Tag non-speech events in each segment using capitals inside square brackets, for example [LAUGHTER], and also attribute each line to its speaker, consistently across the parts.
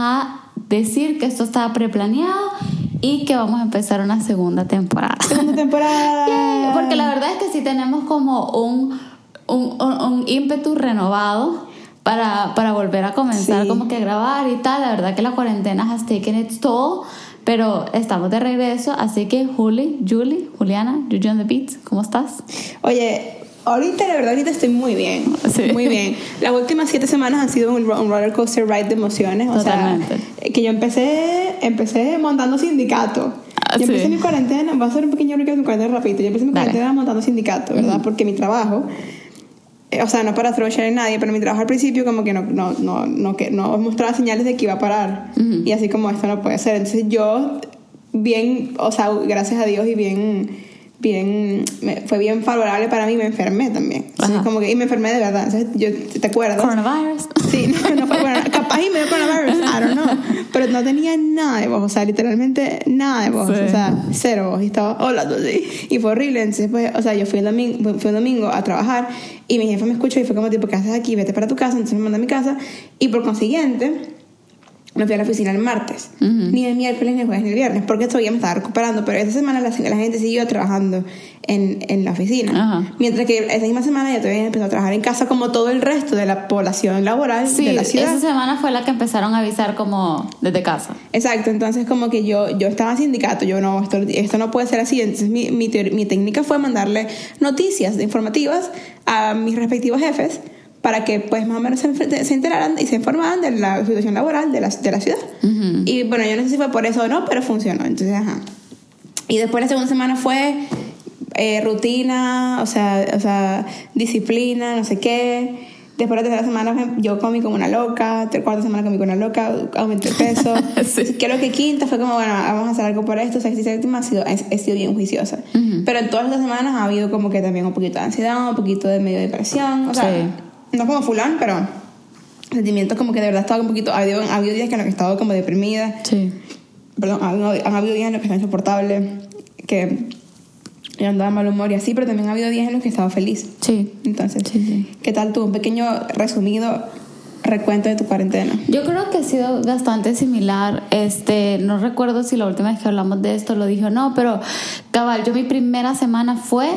Speaker 1: a decir que esto estaba preplaneado y que vamos a empezar una segunda temporada.
Speaker 2: Segunda temporada. [LAUGHS]
Speaker 1: Porque la verdad es que sí tenemos como un, un, un, ímpetu renovado para, para volver a comenzar como que a grabar y tal. La verdad que la cuarentena has taken its toll. Pero estamos de regreso, así que Juli, Julie, Juliana, Juju on the Beats, ¿cómo estás?
Speaker 2: Oye, ahorita la verdad ahorita estoy muy bien, muy bien. Las últimas siete semanas han sido un, roller coaster ride de emociones, o Totalmente. sea, que yo empecé, empecé montando sindicato. Ah, yo empecé mi cuarentena, voy a hacer un pequeño recap de mi cuarentena rapidito. Yo empecé mi cuarentena montando sindicato, ¿verdad? Porque mi trabajo eh, o sea, no para throw a nadie, pero mi trabajo al principio como que no, no, no, no, que no mostraba señales de que iba a parar. Y así como esto no puede ser. Entonces yo, bien, o sea, gracias a Dios y bien bien, fue bien favorable para mí, me enfermé también. como que, y me enfermé de verdad. Entonces, yo, ¿Te acuerdas?
Speaker 1: Coronavirus.
Speaker 2: Sí, no, no fue, bueno, [LAUGHS] capaz y me dio coronavirus, I don't know. Pero no tenía nada de voz, o sea, literalmente nada de voz, o sea, cero voz. Y estaba hablando así. Y fue horrible. Entonces, pues, o sea, yo fui el domingo, fui un domingo a trabajar y mi jefe me escuchó y fue como, tipo, ¿qué haces aquí? Vete para tu casa. Entonces me mandó a mi casa. Y por consiguiente no fui a la oficina el martes, ni el miércoles, ni el jueves, ni el viernes, porque todavía me estaba recuperando, pero esa semana la, gente siguió trabajando en, en la oficina. Mientras que esa misma semana ya todavía empezó a trabajar en casa como todo el resto de la población laboral de la ciudad.
Speaker 1: Esa semana fue la que empezaron a avisar como desde casa.
Speaker 2: Exacto, entonces como que yo, yo estaba en sindicato, yo no, esto, esto no puede ser así, entonces mi, mi, mi técnica fue mandarle noticias informativas a mis respectivos jefes para que pues más o menos se, se, enteraran y se informaran de la situación laboral de la, de la ciudad. Y bueno, yo no sé si fue por eso o no, pero funcionó. Entonces, ajá. Y después la segunda semana fue eh, rutina, o sea, o sea, disciplina, no sé qué. Después la tercera semana yo comí como una loca, cuarta semana comí como una loca, aumenté el peso. [LAUGHS] sí. Creo que quinta fue como, bueno, vamos a hacer algo por esto. Sexta y séptima ha sido, he, sido bien juiciosa. Pero en todas las semanas ha habido como que también un poquito de ansiedad, un poquito de medio depresión. O sea, sí no como fulán, pero sentimientos como que de verdad estaba un poquito, ha habido, ha habido días que en los que he estado como deprimida. Sí. Perdón, han, habido días en los que estaba insoportable, que yo andaba mal humor y así, pero también ha habido días en los que estaba feliz.
Speaker 1: Sí.
Speaker 2: Entonces, ¿qué tal tú? Un pequeño resumido recuento de tu cuarentena.
Speaker 1: Yo creo que ha sido bastante similar. Este, no recuerdo si la última vez que hablamos de esto lo dije o no, pero cabal, yo mi primera semana fue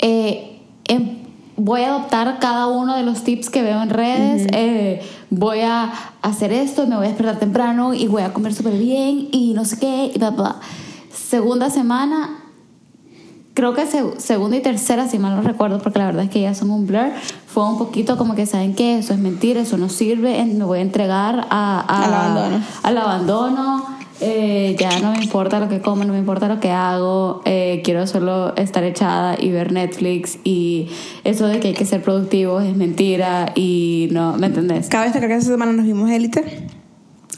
Speaker 1: eh, en voy a adoptar cada uno de los tips que veo en redes, eh, voy a hacer esto, me voy a despertar temprano y voy a comer súper bien y no sé qué, y bla, bla. Segunda semana, creo que segunda y tercera, si mal no recuerdo, porque la verdad es que ya son un blur, fue un poquito como que saben que eso es mentira, eso no sirve, me voy a entregar a,
Speaker 2: al abandono.
Speaker 1: Al abandono eh, ya no me importa lo que como, no me importa lo que hago, eh, quiero solo estar echada y ver Netflix y eso de que hay que ser productivo es mentira y no, ¿me entendés?
Speaker 2: Cada vez que esa semana nos vimos élite.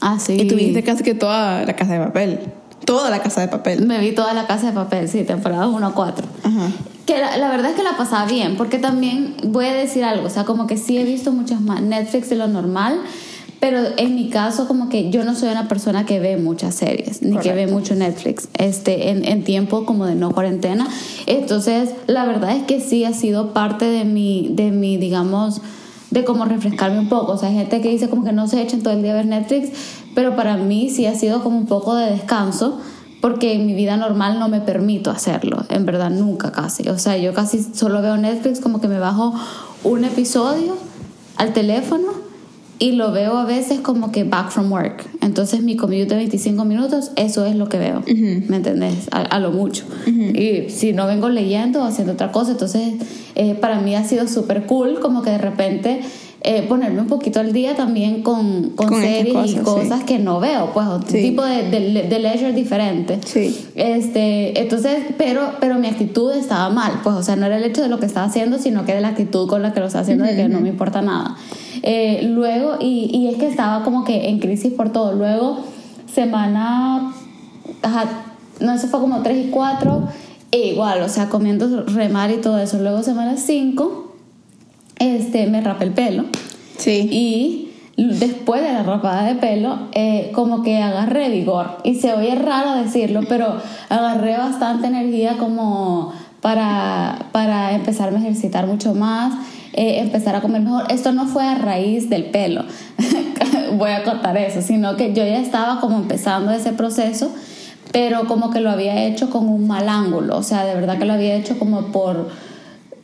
Speaker 1: Ah, sí.
Speaker 2: Y tuviste casi que toda la casa de papel. Toda la casa de papel.
Speaker 1: Me vi toda la casa de papel, sí, temporada 1 a 4. Que la, la, verdad es que la pasaba bien, porque también voy a decir algo, o sea, como que sí he visto muchas más Netflix de lo normal, pero en mi caso, como que yo no soy una persona que ve muchas series, ni que ve mucho Netflix, este, en, en, tiempo como de no cuarentena. Entonces, la verdad es que sí ha sido parte de mi, de mi digamos, de como refrescarme un poco. O sea, hay gente que dice como que no se echan todo el día a ver Netflix, pero para mí sí ha sido como un poco de descanso porque en mi vida normal no me permito hacerlo, en verdad nunca casi. O sea, yo casi solo veo Netflix como que me bajo un episodio al teléfono y lo veo a veces como que back from work. Entonces mi commute de 25 minutos, eso es lo que veo, ¿me entendés? A, lo mucho. Y si no vengo leyendo o haciendo otra cosa, entonces eh, para mí ha sido súper cool como que de repente... Eh, ponerme un poquito al día también con, con, series y cosas que no veo, pues otro tipo de, de, leisure diferente.
Speaker 2: Sí.
Speaker 1: Este, entonces, pero, pero mi actitud estaba mal, pues, o sea, no era el hecho de lo que estaba haciendo, sino que de la actitud con la que lo estaba haciendo, de que no me importa nada. Eh, luego, y, y, es que estaba como que en crisis por todo. Luego, semana, ajá, no, eso fue como 3 y 4, e igual, o sea, comiendo remar y todo eso. Luego, semana 5, este, me rapé el pelo.
Speaker 2: Sí.
Speaker 1: Y después de la rapada de pelo, eh, como que agarré vigor. Y se oye raro decirlo, pero agarré bastante energía como para, para empezarme a ejercitar mucho más eh, empezar a comer mejor. Esto no fue a raíz del pelo, [LAUGHS] voy a contar eso, sino que yo ya estaba como empezando ese proceso, pero como que lo había hecho con un mal ángulo, o sea, de verdad que lo había hecho como por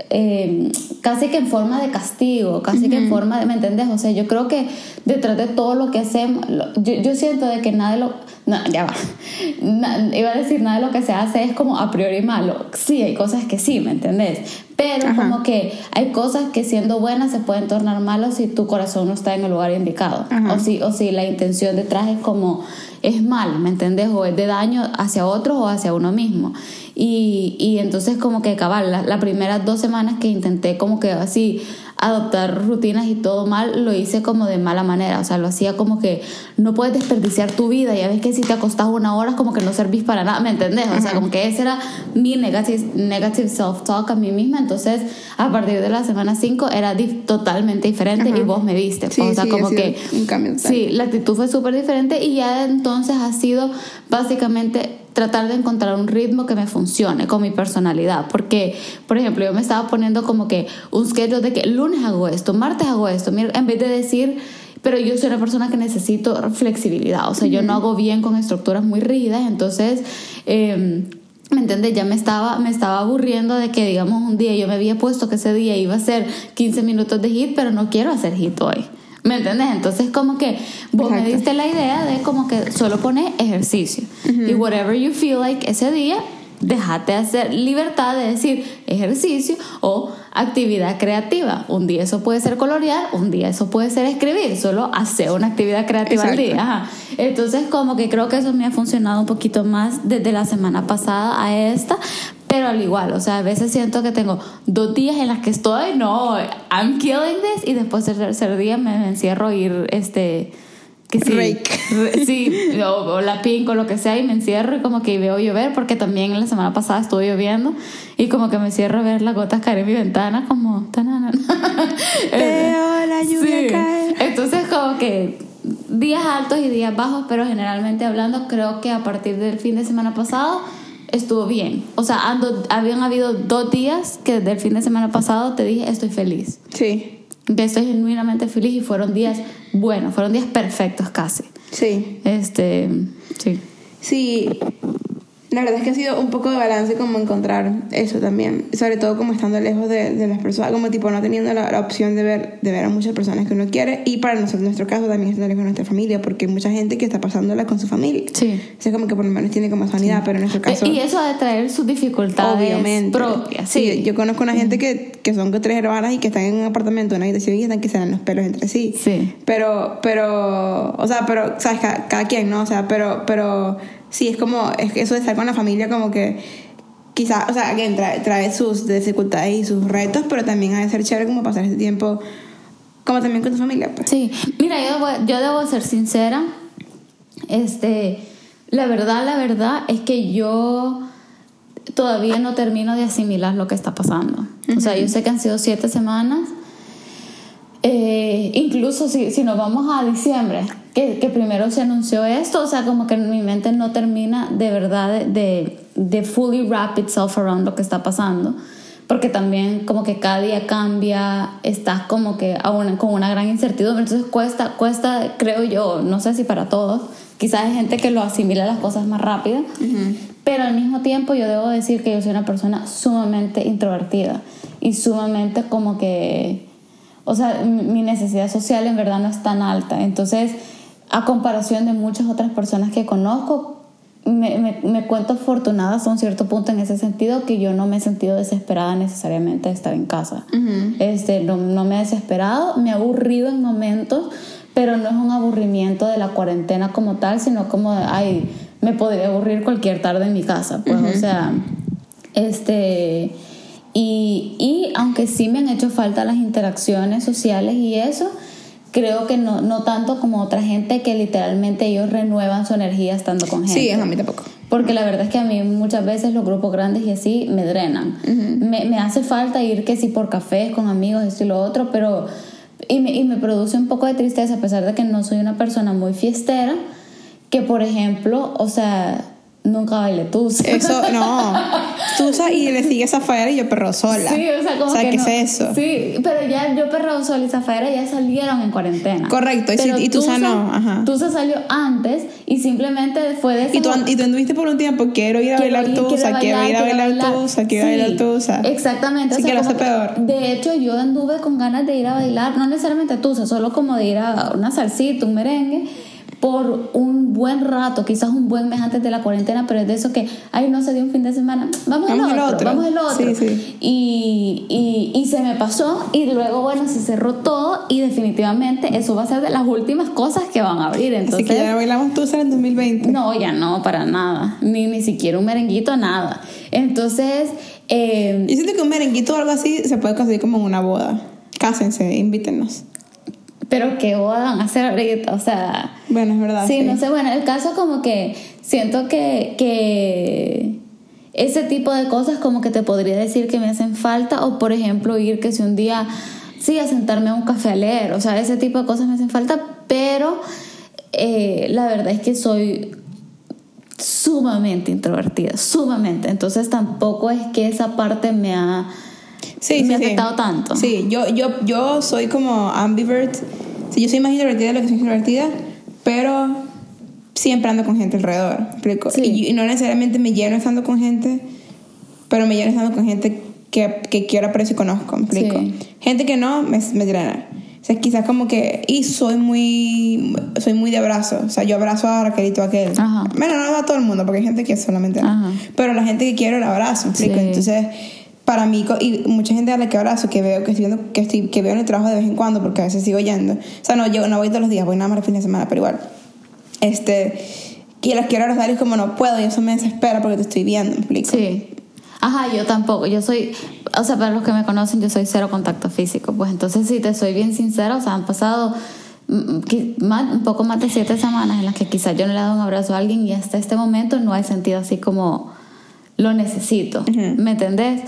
Speaker 1: eh, casi que en forma de castigo, casi que en forma de, ¿me entendés? O sea, yo creo que detrás de todo lo que hacemos, yo, yo siento de que nada de lo, no, ya va, [LAUGHS] iba a decir nada de lo que se hace es como a priori malo, sí, hay cosas que sí, ¿me entendés? Pero como que hay cosas que siendo buenas se pueden tornar malos si tu corazón no está en el lugar indicado, o si, o si la intención detrás es como es mal, ¿me entendés? O es de daño hacia otros o hacia uno mismo. Y, y entonces como que cabal, las la primeras dos semanas que intenté como que así adoptar rutinas y todo mal, lo hice como de mala manera, o sea, lo hacía como que no puedes desperdiciar tu vida, ya ves que si te acostás una hora como que no servís para nada, ¿me entendés? O sea, como que ese era mi negative, negative self-talk a mí misma, entonces a partir de la semana 5 era totalmente diferente y vos me viste, o sea, como que...
Speaker 2: Un cambio
Speaker 1: sí, la actitud fue súper diferente y ya entonces ha sido básicamente tratar de encontrar un ritmo que me funcione con mi personalidad. Porque, por ejemplo, yo me estaba poniendo como que un schedule de que lunes hago esto, martes hago esto, en vez de decir, pero yo soy una persona que necesito flexibilidad, o sea, yo no hago bien con estructuras muy rígidas, entonces... Eh, ¿Me entiendes? Ya me estaba, me estaba aburriendo de que, digamos, un día yo me había puesto que ese día iba a ser 15 minutos de hit, pero no quiero hacer hit hoy. ¿Me entiendes? Entonces como que vos me diste la idea de como que solo poner ejercicio. Y whatever you feel like ese día, déjate hacer libertad de decir ejercicio o actividad creativa. Un día eso puede ser colorear, un día eso puede ser escribir, solo hacer una actividad creativa al día. Entonces como que creo que eso me ha funcionado un poquito más desde la semana pasada a esta, pero al igual, o sea, a veces siento que tengo dos días en las que estoy, no, I'm killing this, y después el tercer día me, encierro a ir, este, que sí, sí [LAUGHS] o, la pink o lo que sea, y me encierro y como que veo llover, porque también la semana pasada estuvo lloviendo, y como que me cierro a ver las gotas caer en mi ventana, como, [LAUGHS]
Speaker 2: Veo la lluvia caer.
Speaker 1: Entonces como que días altos y días bajos, pero generalmente hablando, creo que a partir del fin de semana pasado estuvo bien. O sea, ando, habían habido dos días que desde el fin de semana pasado te dije, estoy feliz.
Speaker 2: Sí.
Speaker 1: Que estoy genuinamente feliz y fueron días buenos, fueron días perfectos casi.
Speaker 2: Sí.
Speaker 1: Este, sí.
Speaker 2: Sí, la verdad es que ha sido un poco de balance como encontrar eso también, sobre todo como estando lejos de, de las personas, como tipo no teniendo la, opción de ver, de ver a muchas personas que uno quiere y para nosotros, en nuestro caso también estando lejos de nuestra familia, porque hay mucha gente que está pasándola con su familia.
Speaker 1: Sí.
Speaker 2: O sea, como que por lo menos tiene como sanidad, pero en nuestro caso...
Speaker 1: Y eso ha de traer sus dificultades obviamente. propias.
Speaker 2: Sí. yo conozco una gente que, que son tres hermanas y que están en un apartamento, en una habitación y están que se dan los pelos entre sí.
Speaker 1: Sí.
Speaker 2: Pero, pero, o sea, pero, ¿sabes? Cada, cada quien, ¿no? O sea, pero, pero sí, es como, es eso de estar con la familia como que quizás, o sea, que trae, trae, sus dificultades y sus retos, pero también ha de ser chévere como pasar ese tiempo como también con tu familia. Pues.
Speaker 1: Sí, mira, yo debo, yo debo ser sincera, este, la verdad, la verdad es que yo todavía no termino de asimilar lo que está pasando. O sea, yo sé que han sido siete semanas. Eh, incluso si, si nos vamos a diciembre, que, primero se anunció esto, o sea, como que mi mente no termina de verdad de, de, fully wrap itself around lo que está pasando, porque también como que cada día cambia, estás como que aún con una gran incertidumbre, entonces cuesta, cuesta, creo yo, no sé si para todos, quizás hay gente que lo asimila las cosas más rápido, pero al mismo tiempo yo debo decir que yo soy una persona sumamente introvertida y sumamente como que, o sea, mi necesidad social en verdad no es tan alta, entonces a comparación de muchas otras personas que conozco, me, me, me, cuento afortunada hasta un cierto punto en ese sentido que yo no me he sentido desesperada necesariamente de estar en casa. este, no, no, me he desesperado, me he aburrido en momentos, pero no es un aburrimiento de la cuarentena como tal, sino como, ay, me podría aburrir cualquier tarde en mi casa. Pues, o sea, este... Y, y aunque sí me han hecho falta las interacciones sociales y eso, creo que no, no tanto como otra gente que literalmente ellos renuevan su energía estando con gente.
Speaker 2: Sí, a mí tampoco.
Speaker 1: Porque la verdad es que a mí muchas veces los grupos grandes y así me drenan. me, me, hace falta ir que sí por cafés con amigos, esto y lo otro, pero... Y me, y me produce un poco de tristeza a pesar de que no soy una persona muy fiestera, que por ejemplo, o sea, Nunca bailé tusa.
Speaker 2: Eso, no. Tusa y le sigue Zafaera y yo perro sola.
Speaker 1: Sí, o sea, como
Speaker 2: o sea,
Speaker 1: que
Speaker 2: ¿qué
Speaker 1: no-
Speaker 2: es eso?
Speaker 1: Sí, pero ya yo perro sola y Zafaera ya salieron en cuarentena.
Speaker 2: Correcto, y
Speaker 1: Pero
Speaker 2: y Tusa no, ajá.
Speaker 1: Tusa salió antes y simplemente fue de
Speaker 2: Y tú,
Speaker 1: esa-
Speaker 2: y tú anduviste por un tiempo, quiero ir a
Speaker 1: Quiero
Speaker 2: bailar tusa, quiero ir a bailar tusa, quiero
Speaker 1: Sí,
Speaker 2: bailar tusa.
Speaker 1: Exactamente.
Speaker 2: Sí
Speaker 1: o sea,
Speaker 2: que lo hace peor.
Speaker 1: De hecho, yo anduve con ganas de ir a bailar, no necesariamente tusa, solo como de ir a una salsita, un merengue, por un buen rato, quizás un buen mes antes de la cuarentena, pero es de eso que, ay, no se dio un fin de semana, vamos,
Speaker 2: Vamos
Speaker 1: al otro,
Speaker 2: otro.
Speaker 1: vamos al otro.
Speaker 2: Sí, sí.
Speaker 1: Y, y, y se me pasó y luego, bueno, se cerró todo y definitivamente eso va a ser de las últimas cosas que van a abrir.
Speaker 2: Así
Speaker 1: Entonces,
Speaker 2: que ya no bailamos tusa en el 2020.
Speaker 1: no, ya no, para nada. Ni, ni siquiera un merenguito, nada. Entonces, eh,
Speaker 2: Yo siento que un merenguito o algo así se puede conseguir como en una boda. Cásense, invítenos.
Speaker 1: Pero ¿qué van a hacer ahorita? O sea,
Speaker 2: Bueno, es verdad.
Speaker 1: sí, no sé, bueno, el caso como que siento que, que ese tipo de cosas como que te podría decir que me hacen falta o por ejemplo ir que si un día, sí, a sentarme a un café a leer, o sea, ese tipo de cosas me hacen falta, pero eh, la verdad es que soy sumamente introvertida, sumamente, entonces tampoco es que esa parte me ha...
Speaker 2: Sí,
Speaker 1: me
Speaker 2: sí,
Speaker 1: ha
Speaker 2: sí.
Speaker 1: afectado tanto.
Speaker 2: Sí, yo, yo, yo soy como ambivert. Sí, yo soy más introvertida de lo que soy introvertida, pero siempre ando con gente alrededor. Y, y no necesariamente me lleno estando con gente, pero me lleno estando con gente que, que quiero, aprecio y conozco. ¿me explico? Gente que no, me, me drena. O sea, quizás como que... Y soy muy... Soy muy de abrazo. O sea, yo abrazo a Raquelito a aquel.
Speaker 1: Ajá.
Speaker 2: Bueno, no a todo el mundo, porque hay gente que solamente...
Speaker 1: Ajá.
Speaker 2: Pero la gente que quiero la abrazo, ¿me explico? Entonces, para mí, y mucha gente a la que abrazo, que veo que estoy viendo, que estoy, que veo en el trabajo de vez en cuando, porque a veces sigo yendo. O sea, no, yo no voy todos los días, voy nada más el fin de semana, pero igual. Este, y quiero abrazar y como no puedo, y eso me desespera porque te estoy viendo, ¿me explico?
Speaker 1: Sí. Ajá, yo tampoco. Yo soy, o sea, para los que me conocen, yo soy cero contacto físico. Pues entonces, si te soy bien sincera, o sea, han pasado mm, un poco más de siete semanas en las que quizás yo no le he dado un abrazo a alguien y hasta este momento no he sentido así como lo necesito. ¿Me entendés?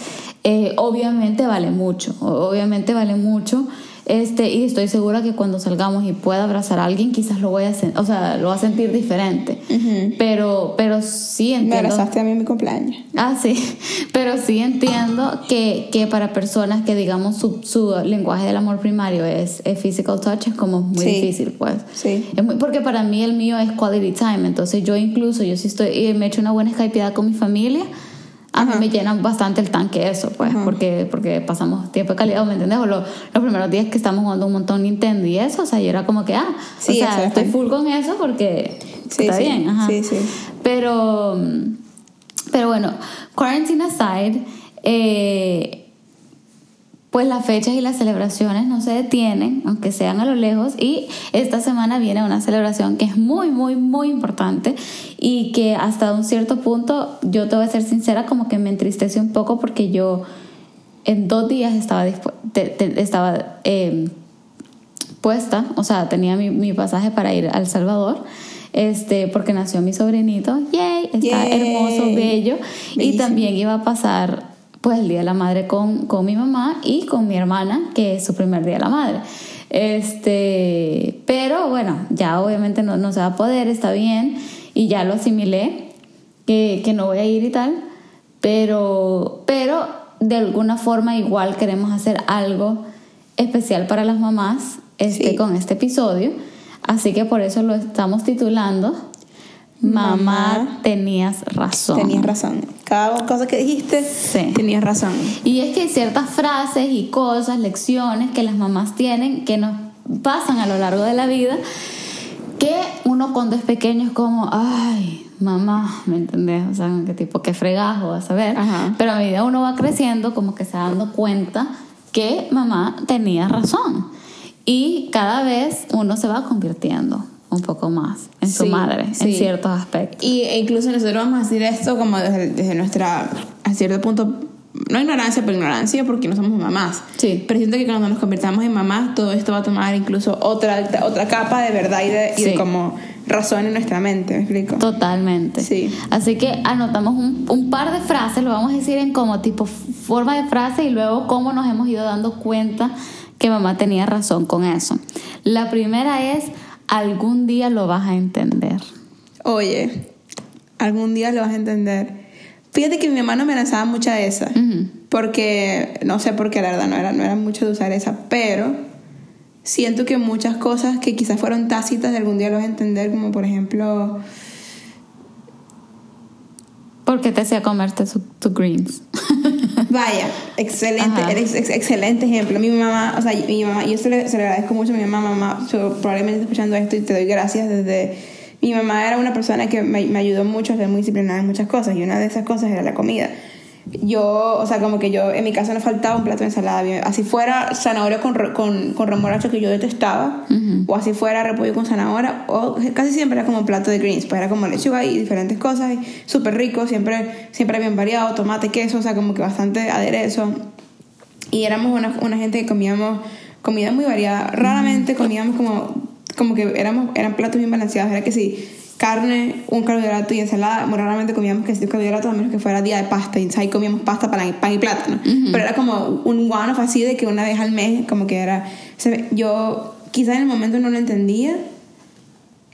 Speaker 1: Eh, obviamente vale mucho, obviamente vale mucho. Este, y estoy segura que cuando salgamos y pueda abrazar a alguien, quizás lo voy a, o sea, lo va a sentir diferente. Pero, pero sí
Speaker 2: Me
Speaker 1: entiendo.
Speaker 2: abrazaste a mí en mi cumpleaños.
Speaker 1: Ah, sí, [LAUGHS] pero sí entiendo que, que para personas que, digamos, su, su lenguaje del amor primario es, es physical touch, es como muy
Speaker 2: Sí.
Speaker 1: difícil, pues.
Speaker 2: Sí.
Speaker 1: Es muy- porque para mí el mío es quality time, entonces yo incluso, yo sí estoy, y me echo una buena skypeada con mi familia, a mí me llena bastante el tanque eso, pues, porque, porque pasamos tiempo de calidad, ¿me entiendes? O lo- los primeros días que estamos jugando un montón Nintendo y eso, o sea, yo era como que, ah,
Speaker 2: Sí,
Speaker 1: o sea, estoy full con eso porque
Speaker 2: Sí,
Speaker 1: está
Speaker 2: sí.
Speaker 1: bien, ajá.
Speaker 2: Sí, sí.
Speaker 1: Pero, pero bueno, quarantine aside, eh, pues las fechas y las celebraciones no se detienen, aunque sean a lo lejos. Y esta semana viene una celebración que es muy, muy, muy importante y que hasta un cierto punto, yo te voy a ser sincera, como que me entristece un poco porque yo en dos días estaba, te- te- estaba eh, puesta, o sea, tenía mi, mi pasaje para ir a El Salvador. Este, porque nació mi sobrinito, yay, está
Speaker 2: Yay.
Speaker 1: hermoso, bello, y
Speaker 2: Bellísimo.
Speaker 1: también iba a pasar pues el día de la madre con, con mi mamá y con mi hermana, que es su primer día de la madre. Este, pero bueno, ya obviamente no, no se va a poder, está bien, y ya lo asimilé, que, que no voy a ir y tal, pero, pero de alguna forma igual queremos hacer algo especial para las mamás este,
Speaker 2: Sí.
Speaker 1: con este episodio, así que por eso lo estamos titulando
Speaker 2: Mamá,
Speaker 1: tenías razón.
Speaker 2: Tenías razón. Cada cosa que dijiste,
Speaker 1: Sí.
Speaker 2: tenías razón.
Speaker 1: Y es que hay ciertas frases y cosas, lecciones que las mamás tienen que nos pasan a lo largo de la vida que uno cuando es pequeño es como, ay, mamá, ¿me entendés? O sea, qué tipo, qué fregajo, vas a ver.
Speaker 2: Ajá.
Speaker 1: Pero a medida uno va creciendo, como que se va dando cuenta que mamá tenía razón. Y cada vez uno se va convirtiendo un poco más en su
Speaker 2: Sí,
Speaker 1: madre, en
Speaker 2: sí.
Speaker 1: ciertos aspectos.
Speaker 2: Y e incluso nosotros vamos a decir esto como desde, desde nuestra, a cierto punto, no ignorancia, pero ignorancia porque no somos mamás.
Speaker 1: Sí.
Speaker 2: Pero siento que cuando nos convirtamos en mamás, todo esto va a tomar incluso otra, otra capa de verdad y de, y de
Speaker 1: Sí.
Speaker 2: como razón en nuestra mente, ¿me explico?
Speaker 1: Totalmente.
Speaker 2: Sí.
Speaker 1: Así que anotamos un, un par de frases, lo vamos a decir en como tipo forma de frase y luego cómo nos hemos ido dando cuenta que mamá tenía razón con eso. La primera es, algún día lo vas a entender.
Speaker 2: Oye, algún día lo vas a entender. Fíjate que mi mamá no me lanzaba mucha esa, porque no sé por qué, la verdad, no era, no era mucho de usar esa, pero siento que muchas cosas que quizás fueron tácitas de algún día lo vas a entender, como por ejemplo...
Speaker 1: ¿Por qué te hacía comerte tus greens? [LAUGHS]
Speaker 2: Vaya, excelente, excelente ejemplo. Mi mamá, o sea, mi mamá, yo se le, se le agradezco mucho a mi mamá, mamá, probablemente escuchando esto y te doy gracias desde mi mamá era una persona que me, me, ayudó mucho a ser muy disciplinada en muchas cosas y una de esas cosas era la comida. Yo, o sea, como que yo, en mi casa no faltaba un plato de ensalada. Así fuera zanahoria con, con, con remolacho que yo detestaba, o así fuera repollo con zanahoria, o casi siempre era como un plato de greens, pues era como lechuga y diferentes cosas, súper rico, siempre, siempre bien variado, tomate, queso, o sea, como que bastante aderezo. Y éramos una, una gente que comíamos comida muy variada. Raramente comíamos como como que éramos, eran platos bien balanceados. Era que si carne, un carbohidrato y ensalada, muy raramente comíamos que si carbohidrato a menos que fuera día de pasta. Y ahí comíamos pasta, para pan y plátano. Pero era como un one-off así de que una vez al mes, como que era. Yo quizás en el momento no lo entendía.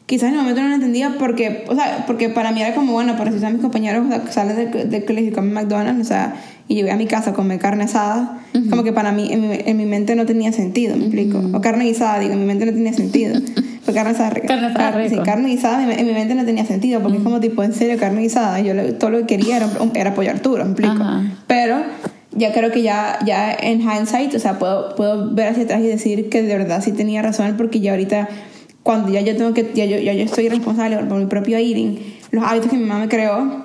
Speaker 2: Quizás en el momento no lo entendía porque, o sea, porque para mí era como, bueno, para si son mis compañeros salen del, del colegio y comen McDonald's, o sea, y llegué a mi casa a comer carne asada, como que para mí, en mi, en mi, mente no tenía sentido, ¿me explico? O carne guisada, digo, en mi mente no tenía sentido. [LAUGHS] Porque carne asada rica.
Speaker 1: Carne asada rica.
Speaker 2: Sí, carne guisada en mi, mente no tenía sentido, porque es como tipo, en serio, carne guisada. Yo todo lo que quería era, era apoyar Arturo, ¿me explico? Pero ya creo que ya, ya en hindsight, o sea, puedo, puedo ver hacia atrás y decir que de verdad sí tenía razón, porque ya ahorita, cuando ya yo tengo que, ya yo, ya yo estoy responsable por mi propio eating, los hábitos que mi mamá me creó,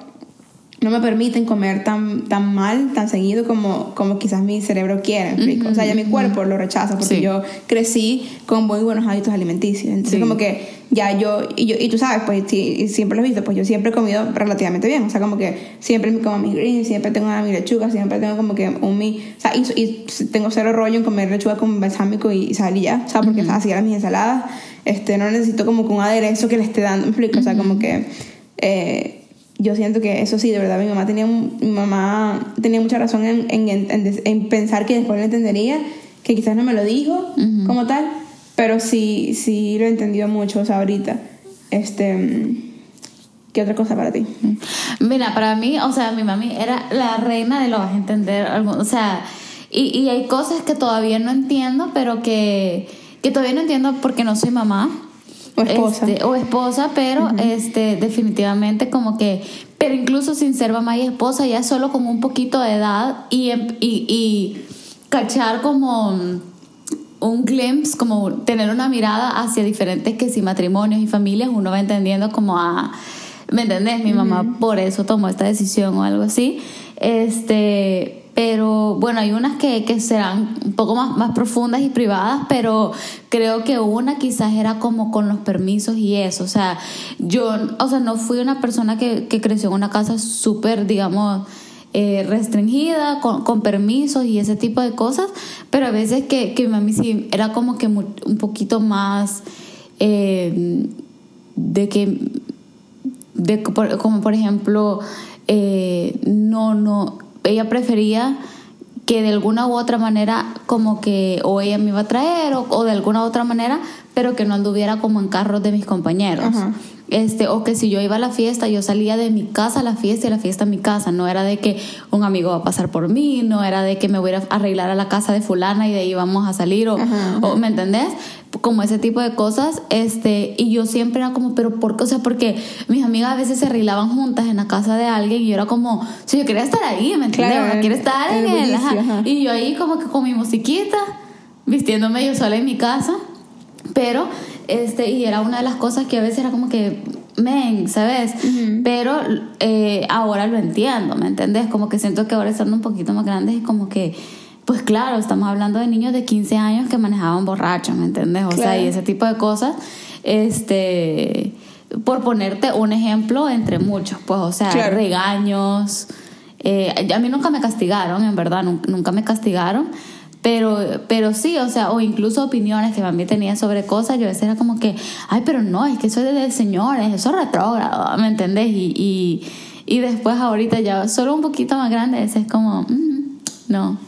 Speaker 2: no me permiten comer tan, tan mal, tan seguido como, como quizás mi cerebro quiere. o sea, ya mi cuerpo lo rechaza porque yo crecí con muy buenos hábitos alimenticios. Entonces, como que ya yo y, yo, y tú sabes, pues siempre lo he visto, pues yo siempre he comido relativamente bien. O sea, como que siempre me como mis greens, siempre tengo mi lechuga, siempre tengo como que un mi. O sea, y, tengo cero rollo en comer lechuga con balsámico y, sal y ya. O sea, porque así eran mis ensaladas. Este, no necesito como que un aderezo que le esté dando, me explico. O sea, como que. Eh, yo siento que eso sí, de verdad, mi mamá tenía, mi mamá tenía mucha razón en, en, en, pensar que después lo entendería, que quizás no me lo dijo como tal, pero sí, sí lo entendió mucho, o sea, ahorita. Este, ¿Qué otra cosa para ti?
Speaker 1: Mira, para mí, o sea, mi mami era la reina de lo vas a entender, o sea, y, y hay cosas que todavía no entiendo, pero que, que todavía no entiendo porque no soy mamá
Speaker 2: o esposa.
Speaker 1: Este, o esposa, pero este, definitivamente como que, pero incluso sin ser mamá y esposa, ya solo con un poquito de edad y, em, y, y cachar como un glimpse, como tener una mirada hacia diferentes que si matrimonios y familias, uno va entendiendo como a, ¿me entendés? Mi mamá por eso tomó esta decisión o algo así. Este, pero bueno, hay unas que, que serán un poco más, más profundas y privadas, pero creo que una quizás era como con los permisos y eso. O sea, yo, o sea, no fui una persona que, que creció en una casa súper, digamos, eh, restringida, con, con, permisos y ese tipo de cosas, pero a veces que, que mami sí era como que un poquito más eh, de que, de, como por ejemplo, eh, no, no ella prefería que de alguna u otra manera como que o ella me iba a traer o, de alguna u otra manera, pero que no anduviera como en carros de mis compañeros. Este, o que si yo iba a la fiesta, yo salía de mi casa a la fiesta y la fiesta a mi casa. No era de que un amigo va a pasar por mí, no era de que me voy a arreglar a la casa de fulana y de ahí vamos a salir, o, o ¿me entendés? como ese tipo de cosas, este, y yo siempre era como, pero ¿por qué? O sea, porque mis amigas a veces se arreglaban juntas en la casa de alguien y yo era como, si yo quería estar ahí, ¿me entiendes? Claro, quiero estar en el, y yo ahí como que con mi musiquita, vistiéndome yo sola en mi casa, pero, este, y era una de las cosas que a veces era como que, men, ¿sabes? Pero eh, ahora lo entiendo, ¿me entiendes? Como que siento que ahora estando un poquito más grandes es como que pues claro, estamos hablando de niños de 15 años que manejaban borrachos, ¿me entiendes? O sea, y ese tipo de cosas, este, por ponerte un ejemplo entre muchos, pues, o sea, regaños. Eh, a mí nunca me castigaron, en verdad, nunca, me castigaron. Pero, pero sí, o sea, o incluso opiniones que mí tenía sobre cosas, yo a veces era como que, ay, pero no, es que eso es de señores, eso es retrógrado, ¿me entendés? Y, y, después ahorita ya solo un poquito más grande, es como, mm, no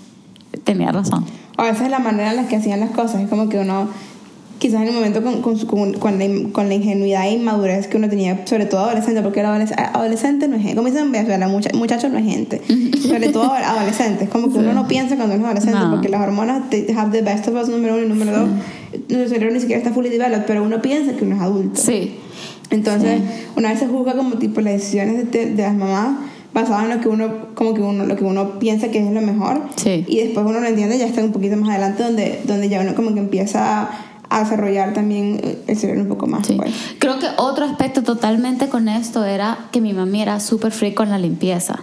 Speaker 1: tenía razón.
Speaker 2: A veces la manera en la que hacían las cosas es como que uno quizás en el momento con, con, con, con la, con, la, ingenuidad e inmadurez que uno tenía, sobre todo adolescente, porque el adolescente no es gente, como dicen la muchacho no es gente, sobre todo adolescentes, como que uno no piensa cuando uno es adolescente, porque las hormonas te have the best of us, número uno y número dos, nuestro cerebro ni siquiera está fully developed, pero uno piensa que uno es adulto.
Speaker 1: Sí.
Speaker 2: Entonces, una vez se juzga como tipo las decisiones de, de las mamás basado en lo que uno como que uno lo que uno piensa que es lo mejor
Speaker 1: sí.
Speaker 2: y después uno lo entiende ya está un poquito más adelante donde donde ya uno como que empieza a desarrollar también el cerebro un poco más.
Speaker 1: Sí. Creo que otro aspecto totalmente con esto era que mi mami era súper free con la limpieza.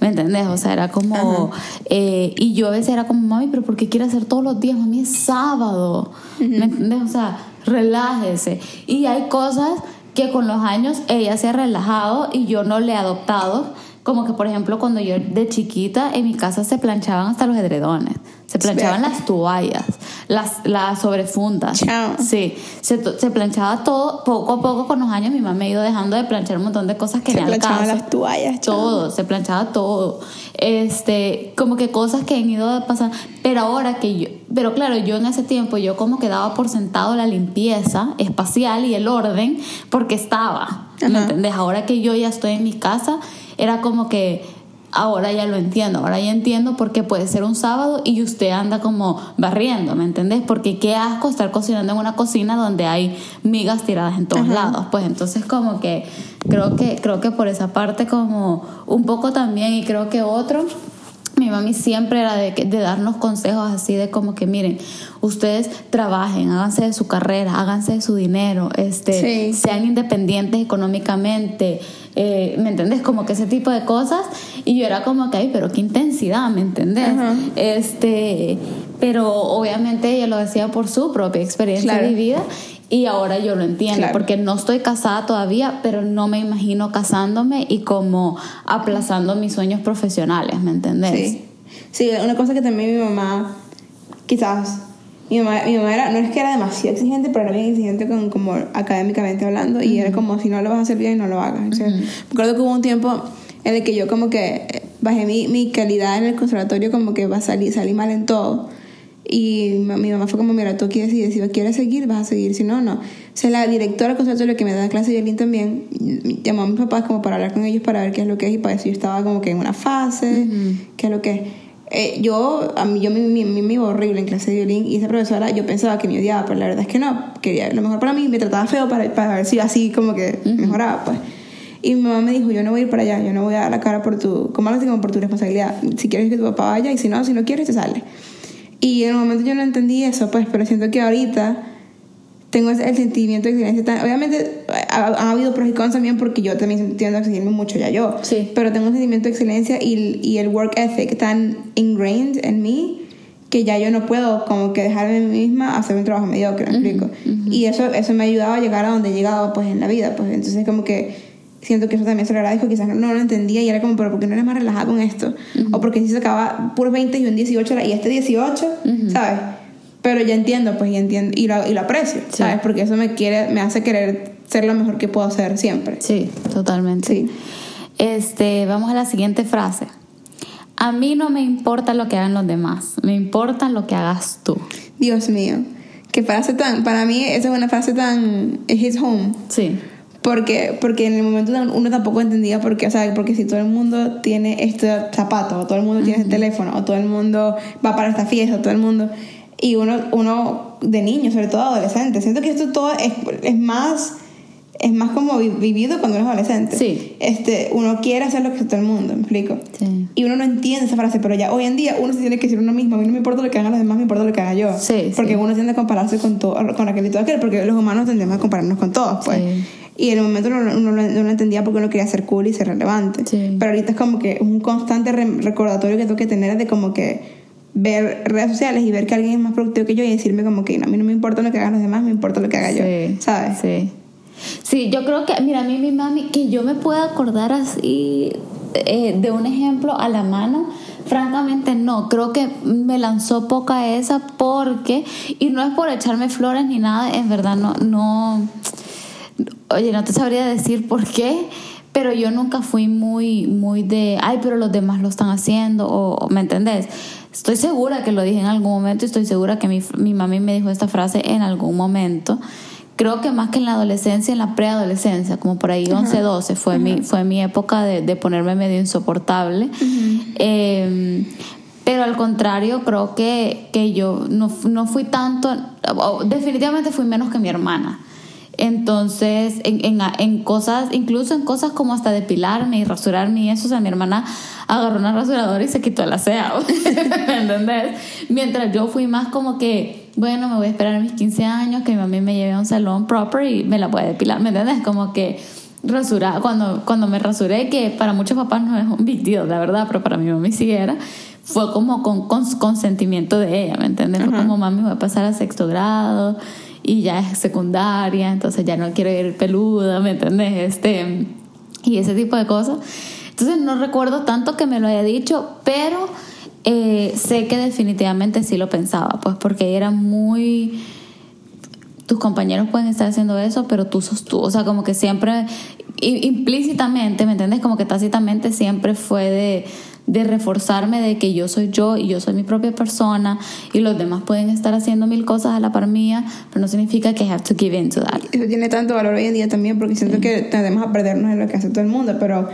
Speaker 1: ¿Me entendés? O sea, era como... Eh, y yo a veces era como, mami, pero ¿por qué quiere hacer todos los días? Mami, es sábado. ¿Me entendés? O sea, relájese. Y hay cosas que con los años ella se ha relajado y yo no le he adoptado como que, por ejemplo, cuando yo de chiquita en mi casa se planchaban hasta los edredones, se planchaban las toallas, las, las sobrefundas. Sí, se, se, planchaba todo. Poco a poco con los años mi mamá me ha ido dejando de planchar un montón de cosas que
Speaker 2: se planchaban las toallas.
Speaker 1: Todo, se planchaba todo. Este, como que cosas que han ido pasando. Pero ahora que yo, pero claro, yo en ese tiempo yo como que daba por sentado la limpieza espacial y el orden porque estaba. ¿Me entendés? Ahora que yo ya estoy en mi casa era como que ahora ya lo entiendo, ahora ya entiendo por qué puede ser un sábado y usted anda como barriendo, ¿me entendés? Porque qué asco estar cocinando en una cocina donde hay migas tiradas en todos lados. Pues entonces como que creo que creo que por esa parte como un poco también y creo que otro mi mami siempre era de, de, darnos consejos así de como que miren, ustedes trabajen, háganse de su carrera, háganse de su dinero, este, sean independientes económicamente, eh, ¿me entendés? Como que ese tipo de cosas. Y yo era como que, ay, pero qué intensidad, ¿me entendés? este, pero obviamente ella lo decía por su propia experiencia de vida y ahora yo lo entiendo, porque no estoy casada todavía, pero no me imagino casándome y como aplazando mis sueños profesionales, ¿me entendés?
Speaker 2: Sí. Sí, una cosa que también mi mamá, quizás, mi mamá, mi mamá era, no es que era demasiado exigente, pero era bien exigente con, como académicamente hablando, y era como, si no lo vas a hacer bien, no lo hagas. O sea, Recuerdo que hubo un tiempo en el que yo como que bajé mi, mi calidad en el conservatorio, como que va a salir, salí mal en todo y mi mamá fue como, mira, tú aquí decides, si quieres seguir, vas a seguir, si no, no. O sea, la directora del conservatorio que me da clase de violín también llamó a mis papás como para hablar con ellos para ver qué es lo que es y para decir yo estaba como que en una fase, qué es lo que es. Eh, yo, a mí, yo me, me, me, iba horrible en clase de violín y esa profesora yo pensaba que me odiaba, pero la verdad es que no, quería lo mejor para mí, me trataba feo para, para ver si así como que mejoraba, pues. Y mi mamá me dijo, yo no voy a ir para allá, yo no voy a dar la cara por tu, como algo así como por tu responsabilidad. Si quieres que tu papá vaya y si no, si no quieres, te sale. Y en el momento yo no entendí eso, pues, pero siento que ahorita tengo el sentimiento de excelencia Obviamente ha, habido pros y cons también porque yo también tiendo a exigirme mucho ya yo.
Speaker 1: Sí.
Speaker 2: Pero tengo un sentimiento de excelencia y, y el work ethic tan ingrained en mí que ya yo no puedo como que dejarme a mí misma hacer un trabajo mediocre, ¿me explico? Y eso, eso me ha ayudado a llegar a donde he llegado pues en la vida, pues entonces como que siento que eso también se lo agradezco, quizás no, no, lo entendía y era como, pero ¿por qué no eres más relajada con esto? O porque si se acaba por 20 y un 18 y este 18, ¿sabes? Pero ya entiendo, pues, y entiendo, y lo, y lo aprecio, ¿sabes? Porque eso me quiere, me hace querer ser lo mejor que puedo ser siempre.
Speaker 1: Sí, totalmente.
Speaker 2: Sí.
Speaker 1: Este, vamos a la siguiente frase. A mí no me importa lo que hagan los demás, me importa lo que hagas tú.
Speaker 2: Dios mío, qué frase tan, para mí esa es una frase tan, his home.
Speaker 1: Sí.
Speaker 2: Porque, porque en el momento uno tampoco entendía por qué, o sea, porque si todo el mundo tiene este zapato, o todo el mundo tiene este teléfono, o todo el mundo va para esta fiesta, o todo el mundo, y uno, uno de niño, sobre todo adolescente, siento que esto todo es, es más es más como vivido cuando uno es adolescente.
Speaker 1: Sí.
Speaker 2: Este, uno quiere hacer lo que todo el mundo, ¿me explico?
Speaker 1: Sí.
Speaker 2: Y uno no entiende esa frase, pero ya hoy en día uno se tiene que decir uno mismo, a mí no me importa lo que hagan los demás, me importa lo que haga yo.
Speaker 1: Sí,
Speaker 2: porque uno tiende a compararse con todo, con aquel y todo aquel, porque los humanos tendemos a compararnos con todos, pues.
Speaker 1: Sí.
Speaker 2: Y en el momento uno, no lo entendía porque uno quería ser cool y ser relevante.
Speaker 1: Sí.
Speaker 2: Pero ahorita es como que un constante recordatorio que tengo que tener de como que ver redes sociales y ver que alguien es más productivo que yo y decirme como que no, a mí no me importa lo que hagan los demás, me importa lo que haga
Speaker 1: Sí.
Speaker 2: yo, ¿sabes?
Speaker 1: Sí. Sí, yo creo que, mira, a mí mi mami, que yo me pueda acordar así eh, de un ejemplo a la mano, francamente no, creo que me lanzó poca esa porque, y no es por echarme flores ni nada, en verdad no, no, oye, no te sabría decir por qué, pero yo nunca fui muy, muy de, ay, pero los demás lo están haciendo, o, ¿me entendés? estoy segura que lo dije en algún momento y estoy segura que mi, mi mami me dijo esta frase en algún momento. Creo que más que en la adolescencia, en la preadolescencia, como por ahí 11, 12, fue, mi, fue mi época de, de ponerme medio insoportable. Em, pero al contrario, creo que, que yo no, no fui tanto, definitivamente fui menos que mi hermana. Entonces, en, en, en, cosas, incluso en cosas como hasta depilarme y rasurarme y eso, o sea, mi hermana agarró una rasuradora y se quitó el aseo, ¿me entendés? Mientras yo fui más como que, bueno, me voy a esperar a mis 15 años, que mi mamá me lleve a un salón proper y me la puede depilar, ¿me entendés? Como que rasurar, cuando, cuando me rasuré, que para muchos papás no es un big deal, la verdad, pero para mi mamá sí era, fue como con, con consentimiento de ella, ¿me entiendes? Fue como, mami, voy a pasar a sexto grado y ya es secundaria, entonces ya no quiero ir peluda, ¿me entiendes? Este, y ese tipo de cosas. Entonces no recuerdo tanto que me lo haya dicho, pero eh, sé que definitivamente sí lo pensaba, pues porque era muy... Tus compañeros pueden estar haciendo eso, pero tú sos tú. O sea, como que siempre, implícitamente, ¿me entiendes? Como que tácitamente siempre fue de de reforzarme de que yo soy yo y yo soy mi propia persona y los demás pueden estar haciendo mil cosas a la par mía, pero no significa que I have to give in to that.
Speaker 2: Eso tiene tanto valor hoy en día también porque siento que tendemos a perdernos en lo que hace todo el mundo, pero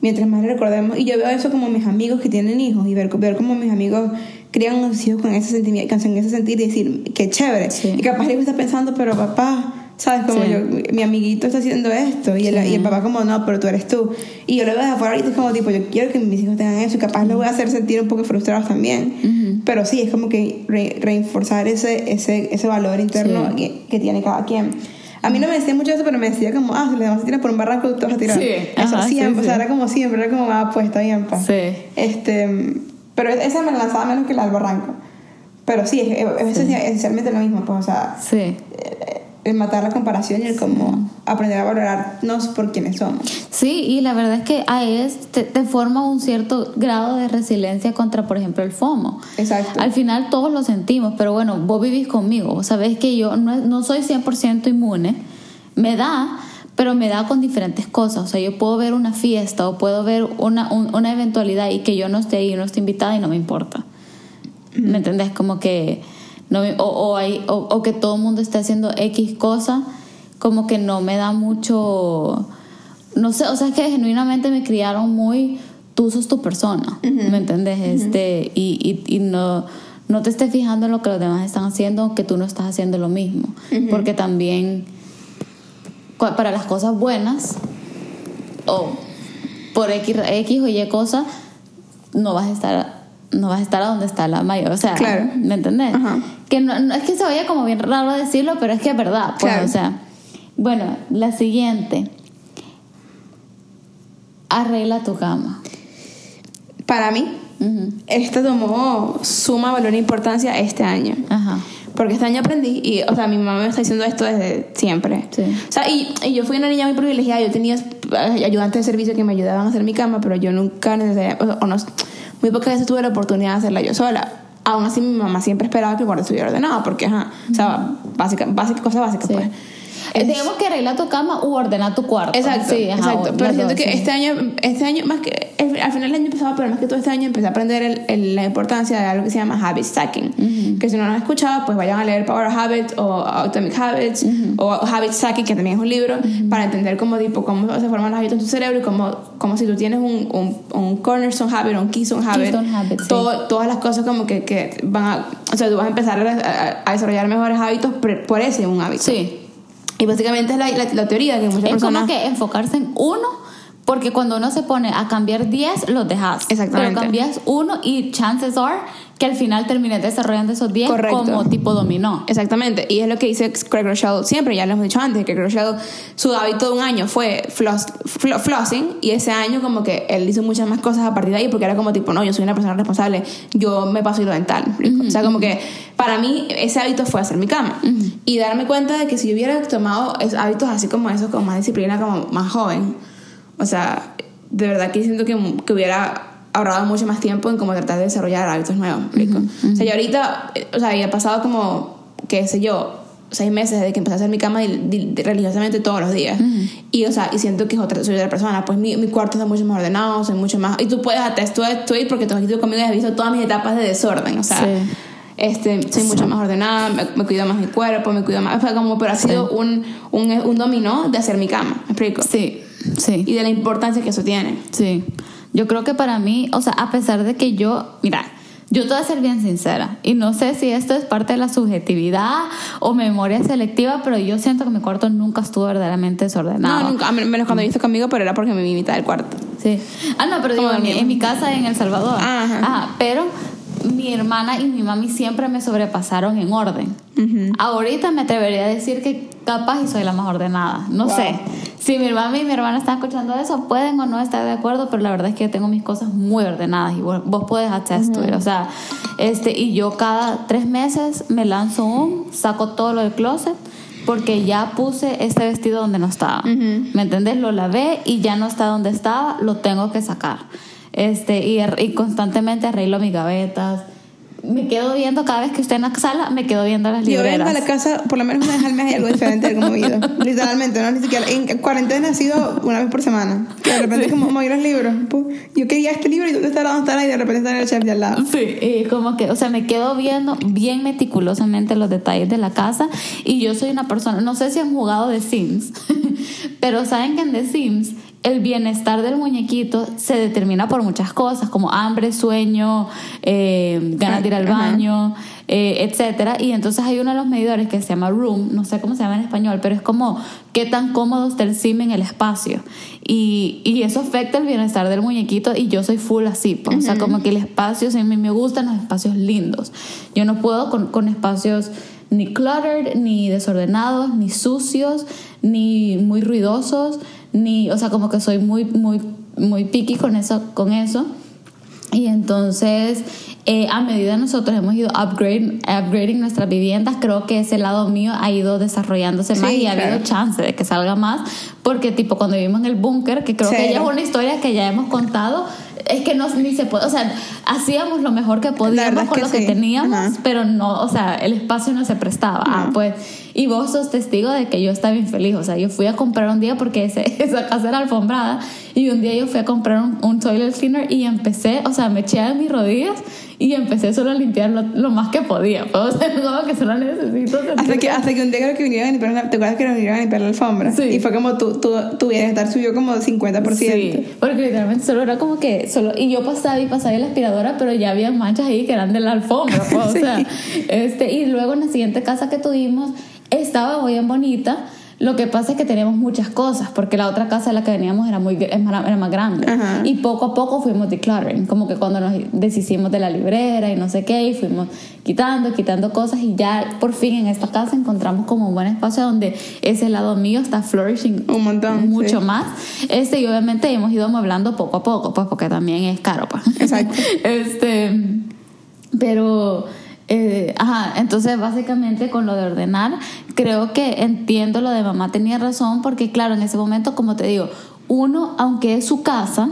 Speaker 2: mientras más recordemos, y yo veo eso como mis amigos que tienen hijos y ver, ver como mis amigos crían a sus hijos con ese sentimiento, con ese sentir y decir, qué chévere. Y capaz el hijo está pensando, pero papá, ¿Sabes? Como yo, mi amiguito está haciendo esto y el, y el, papá como, no, pero tú eres tú. Y yo lo veo de afuera y es como, tipo, yo quiero que mis hijos tengan eso y capaz lo voy a hacer sentir un poco frustrados también. Pero sí, es como que reforzar ese, ese, ese valor interno que, que, tiene cada quien. A mí no me decía mucho eso, pero me decía como, ah, si le vamos a tirar por un barranco, tú vas a tirar. Sí, eso siempre, o sea, era como siempre, era como, ah, pues está bien, pues. Sí. Este, pero esa me lanzaba menos que la del barranco. Pero sí, es, es, esencialmente lo mismo, pues, o sea. Sí. Eh, el matar la comparación y el como aprender a valorarnos por quienes somos.
Speaker 1: Sí, y la verdad es que a te, te, forma un cierto grado de resiliencia contra, por ejemplo, el FOMO. Exacto. Al final todos lo sentimos, pero bueno, vos vivís conmigo, sabes que yo no, no soy 100% inmune, me da, pero me da con diferentes cosas. O sea, yo puedo ver una fiesta o puedo ver una, una eventualidad y que yo no esté ahí, no esté invitada y no me importa. ¿Me entendés? Como que o, o, hay, o, que todo el mundo esté haciendo X cosa, como que no me da mucho, no sé, o sea, es que genuinamente me criaron muy, tú sos tu persona, ¿me entiendes? este, y, y, y, no, no te estés fijando en lo que los demás están haciendo, que tú no estás haciendo lo mismo, porque también para las cosas buenas, o por X, X o Y cosa, no vas a estar no vas a estar a donde está la mayor. O sea, ¿me entendés? Que no, es que se vaya como bien raro decirlo, pero es que es verdad. Pues, o sea, bueno, la siguiente. Arregla tu cama.
Speaker 2: Para mí, esta tomó suma valor e importancia este año. Ajá. Porque este año aprendí, y, o sea, mi mamá me está diciendo esto desde siempre. Sí. O sea, y, y, yo fui una niña muy privilegiada, yo tenía ayudantes de servicio que me ayudaban a hacer mi cama, pero yo nunca necesariamente, o, o no, muy pocas veces tuve la oportunidad de hacerla yo sola. Aún así, mi mamá siempre esperaba que el cuarto estuviera ordenado, porque, ajá, o sea, básica, básica, cosas básicas, pues.
Speaker 1: Es, Digamos que arregla tu cama u ordena tu cuarto.
Speaker 2: Exacto, sí, exacto. Pero siento que este año, este año, más que, al final del año pasado, pero más que todo este año, empecé a aprender el, la importancia de algo que se llama habit stacking. Que si no lo han escuchado, pues vayan a leer Power Habits o Atomic Habits o Habit Stacking, que también es un libro, para entender cómo, tipo, cómo se forman los hábitos en tu cerebro y cómo, cómo si tú tienes un, un, un cornerstone habit o un keystone habit, habit todo, todas las cosas como que, que, van a, o sea, tú vas a empezar a, a desarrollar mejores hábitos por ese un hábito. Sí. Y básicamente es la, la, teoría que muchas
Speaker 1: es
Speaker 2: personas...
Speaker 1: Es como que enfocarse en uno, porque cuando uno se pone a cambiar 10, los dejas. Exactamente. Pero cambias uno y chances are que al final termines desarrollando esos 10 como tipo dominó.
Speaker 2: Exactamente. Y es lo que dice Craig Rochelle siempre, ya lo hemos dicho antes, que Craig Rochelle, su hábito de un año fue floss, flossing y ese año como que él hizo muchas más cosas a partir de ahí porque era como tipo, no, yo soy una persona responsable, yo me paso hilo dental. O sea, como que para mí ese hábito fue hacer mi cama y darme cuenta de que si yo hubiera tomado hábitos así como esos, con más disciplina, como más joven, o sea, de verdad que siento que, que hubiera ahorrado mucho más tiempo en como tratar de desarrollar hábitos nuevos. O sea, yo ahorita, o sea, ya ha pasado como, qué sé yo, seis meses desde que empecé a hacer mi cama religiosamente todos los días. Y, o sea, y siento que es otra, soy otra persona. Pues mi, mi cuarto está mucho más ordenado, soy mucho más... Y tú puedes atestar esto porque tú has ido conmigo y has visto todas mis etapas de desorden. O sea, este, soy mucho más ordenada, me, cuido más mi cuerpo, me cuido más... Sea, como, pero ha sido un, un, un dominó de hacer mi cama. ¿Me explico?
Speaker 1: Sí, sí.
Speaker 2: Y de la importancia que eso tiene.
Speaker 1: Sí. Yo creo que para mí, o sea, a pesar de que yo... Mira yo te voy a ser bien sincera y no sé si esto es parte de la subjetividad o memoria selectiva, pero yo siento que mi cuarto nunca estuvo verdaderamente desordenado.
Speaker 2: No, nunca, menos cuando viste conmigo, pero era porque me vi mitad del cuarto.
Speaker 1: Sí. Ah, no, pero digo, en mi, casa en El Salvador. Ajá. Ajá. Pero mi hermana y mi mami siempre me sobrepasaron en orden. Ahorita me atrevería a decir que capaz y soy la más ordenada. No sé. Si mi hermana y mi hermana están escuchando eso, pueden o no estar de acuerdo, pero la verdad es que yo tengo mis cosas muy ordenadas y vos, puedes hacer esto. O sea, este, y yo cada tres meses me lanzo un, saco todo lo del closet porque ya puse este vestido donde no estaba. ¿Me entendés? Lo lavé y ya no está donde estaba, lo tengo que sacar. Este, y, y constantemente arreglo mis gavetas me quedo viendo cada vez que estoy en la sala, me quedo viendo las libreras.
Speaker 2: Yo vengo a la casa, por lo menos una vez al mes hay algo diferente de como vivo. [LAUGHS] Literalmente, no ni siquiera. En cuarentena ha sido una vez por semana. de repente, como, mover los libros. Yo quería este libro y dónde está, dónde está, y de repente está en el chef de al lado.
Speaker 1: Sí, y como que, o sea, me quedo viendo bien meticulosamente los detalles de la casa. Y yo soy una persona, no sé si han jugado The Sims, [LAUGHS] pero saben que en The Sims el bienestar del muñequito se determina por muchas cosas, como hambre, sueño, eh, ganas de ir al baño, eh, etcétera. Y entonces hay uno de los medidores que se llama room, no sé cómo se llama en español, pero es como qué tan cómodo está el sim en el espacio. Y, y eso afecta el bienestar del muñequito y yo soy full así. Pues, O sea, como que el espacio, a mí me gustan los espacios lindos. Yo no puedo con, con espacios ni cluttered, ni desordenados, ni sucios, ni muy ruidosos ni, o sea, como que soy muy, muy, muy picky con eso, con eso. Y entonces, eh, a medida nosotros hemos ido upgrade, upgrading nuestras viviendas, creo que ese lado mío ha ido desarrollándose más y ha habido chance de que salga más, porque tipo cuando vivimos en el búnker, que creo que ya es una historia que ya hemos contado, es que no ni se puede, o sea, hacíamos lo mejor que podíamos con lo que teníamos, pero no, o sea, el espacio no se prestaba. Ah, pues, y vos sos testigo de que yo estaba infeliz, o sea, yo fui a comprar un día porque ese, [LAUGHS] esa casa era alfombrada y un día yo fui a comprar un, un toilet cleaner y empecé, o sea, me eché a mis rodillas y empecé solo a limpiar lo, más que podía. Pues, [LAUGHS] o sea, como que solo necesito.
Speaker 2: Hasta que, hasta que un día creo que vinieron a limpiar, ¿te acuerdas que vinieron a limpiar la alfombra? Sí. Y fue como tu, tu, tu bienestar subió como 50%. Sí,
Speaker 1: porque literalmente solo era como que, solo, y yo pasaba y pasaba la aspiradora, pero ya había manchas ahí que eran de la alfombra. Pues, o [LAUGHS] sea, este, y luego en la siguiente casa que tuvimos, estaba bien bonita lo que pasa es que teníamos muchas cosas, porque la otra casa de la que veníamos era, muy, era más grande. Y poco a poco fuimos decluttering, como que cuando nos deshicimos de la librera y no sé qué, y fuimos quitando, quitando cosas, y ya por fin en esta casa encontramos como un buen espacio donde ese lado mío está flourishing
Speaker 2: un montón,
Speaker 1: mucho más. Este, y obviamente hemos ido amueblando poco a poco, pues porque también es caro. Pues.
Speaker 2: Exacto. [LAUGHS]
Speaker 1: este, pero eh, ajá, entonces básicamente con lo de ordenar, creo que entiendo lo de mamá tenía razón, porque claro, en ese momento, como te digo, uno, aunque es su casa,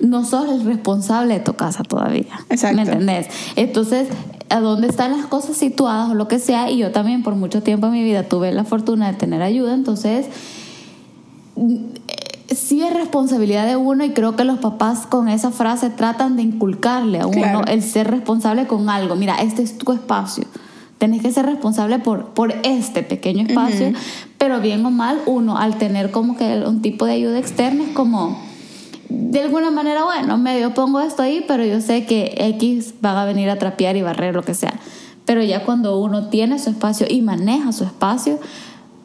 Speaker 1: no sos el responsable de tu casa todavía. Exacto. ¿Me entendés? Entonces, ¿a dónde están las cosas situadas o lo que sea? Y yo también por mucho tiempo en mi vida tuve la fortuna de tener ayuda, entonces sí es responsabilidad de uno y creo que los papás con esa frase tratan de inculcarle a uno el ser responsable con algo. Mira, este es tu espacio. Tenés que ser responsable por, por este pequeño espacio, pero bien o mal, uno al tener como que un tipo de ayuda externa es como, de alguna manera, bueno, medio pongo esto ahí, pero yo sé que X va a venir a trapear y barrer, lo que sea. Pero ya cuando uno tiene su espacio y maneja su espacio,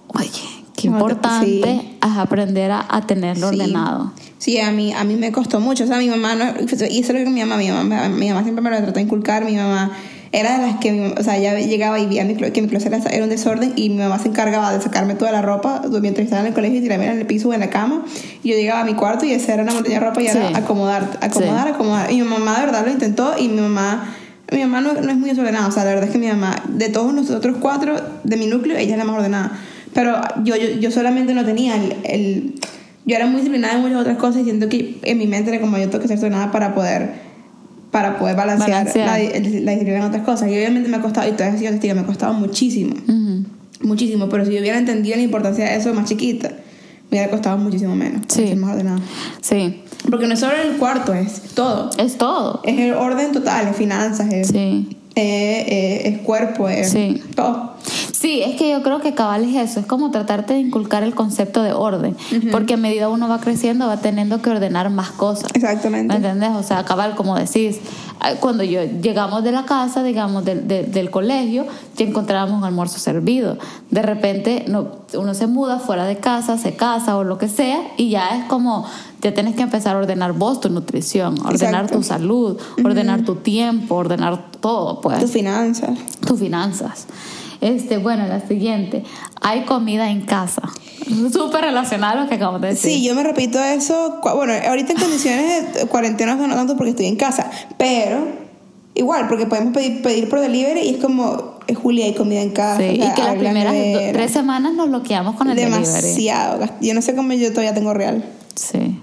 Speaker 1: oye, Qué importante es aprender a, tenerlo ordenado.
Speaker 2: Sí, a mí, a mí me costó mucho. O sea, mi mamá, no, y eso es lo que mi mamá, mi mamá, mi mamá siempre me lo trató de inculcar. Mi mamá era de las que, o sea, ya llegaba y veía que mi closet era un desorden y mi mamá se encargaba de sacarme toda la ropa mientras estaba en el colegio y tirarme en el piso o en la cama. Y yo llegaba a mi cuarto y esa era una montaña de ropa y era acomodar, acomodar, acomodar. Y mi mamá de verdad lo intentó y mi mamá mi mamá no, no, es muy desordenada, o sea, la verdad es que mi mamá, de todos nosotros cuatro, de mi núcleo, ella es la más ordenada. Pero yo, yo, yo solamente no tenía el, el, Yo era muy disciplinada en muchas otras cosas y siento que en mi mente era como yo tengo que ser disciplinada para poder para poder balancear, La, la, disciplina en otras cosas. Y obviamente me ha costado, y todavía sigo testigo, me ha costado muchísimo. Muchísimo muchísimo, pero si yo hubiera entendido la importancia de eso más chiquita, me hubiera costado muchísimo menos.
Speaker 1: Sí.
Speaker 2: más ordenado.
Speaker 1: Sí,
Speaker 2: Porque no es solo el cuarto, es todo.
Speaker 1: es todo.
Speaker 2: Es el orden total, es finanzas, es,
Speaker 1: Sí.
Speaker 2: eh, eh, es cuerpo, es
Speaker 1: Sí.
Speaker 2: todo.
Speaker 1: Sí, es que yo creo que cabal es eso, es como tratarte de inculcar el concepto de orden, porque a medida uno va creciendo va teniendo que ordenar más cosas.
Speaker 2: Exactamente.
Speaker 1: ¿Me entendés? O sea, cabal, como decís, ah, cuando yo llegamos de la casa, digamos, del, del- del colegio, ya encontrábamos un almuerzo servido. De repente no, uno se muda fuera de casa, se casa o lo que sea, y ya es como, ya tienes que empezar a ordenar vos tu nutrición, ordenar
Speaker 2: Exacto.
Speaker 1: tu salud, ordenar tu tiempo, ordenar todo, pues
Speaker 2: Tus finanzas.
Speaker 1: tus finanzas. Este, bueno, la siguiente. Hay comida en casa. [LAUGHS] Súper relacionado a lo que acabamos de decir.
Speaker 2: Sí, yo me repito eso. Bueno, ahorita en [LAUGHS] condiciones de cuarentena no tanto porque estoy en casa, pero igual, porque podemos pedir, pedir por delivery y es como, eh, Julia, hay comida en casa.
Speaker 1: Sí,
Speaker 2: o sea,
Speaker 1: y que las primeras tres semanas nos bloqueamos con el delivery.
Speaker 2: Demasiado. Yo no sé cómo yo todavía tengo real
Speaker 1: Sí.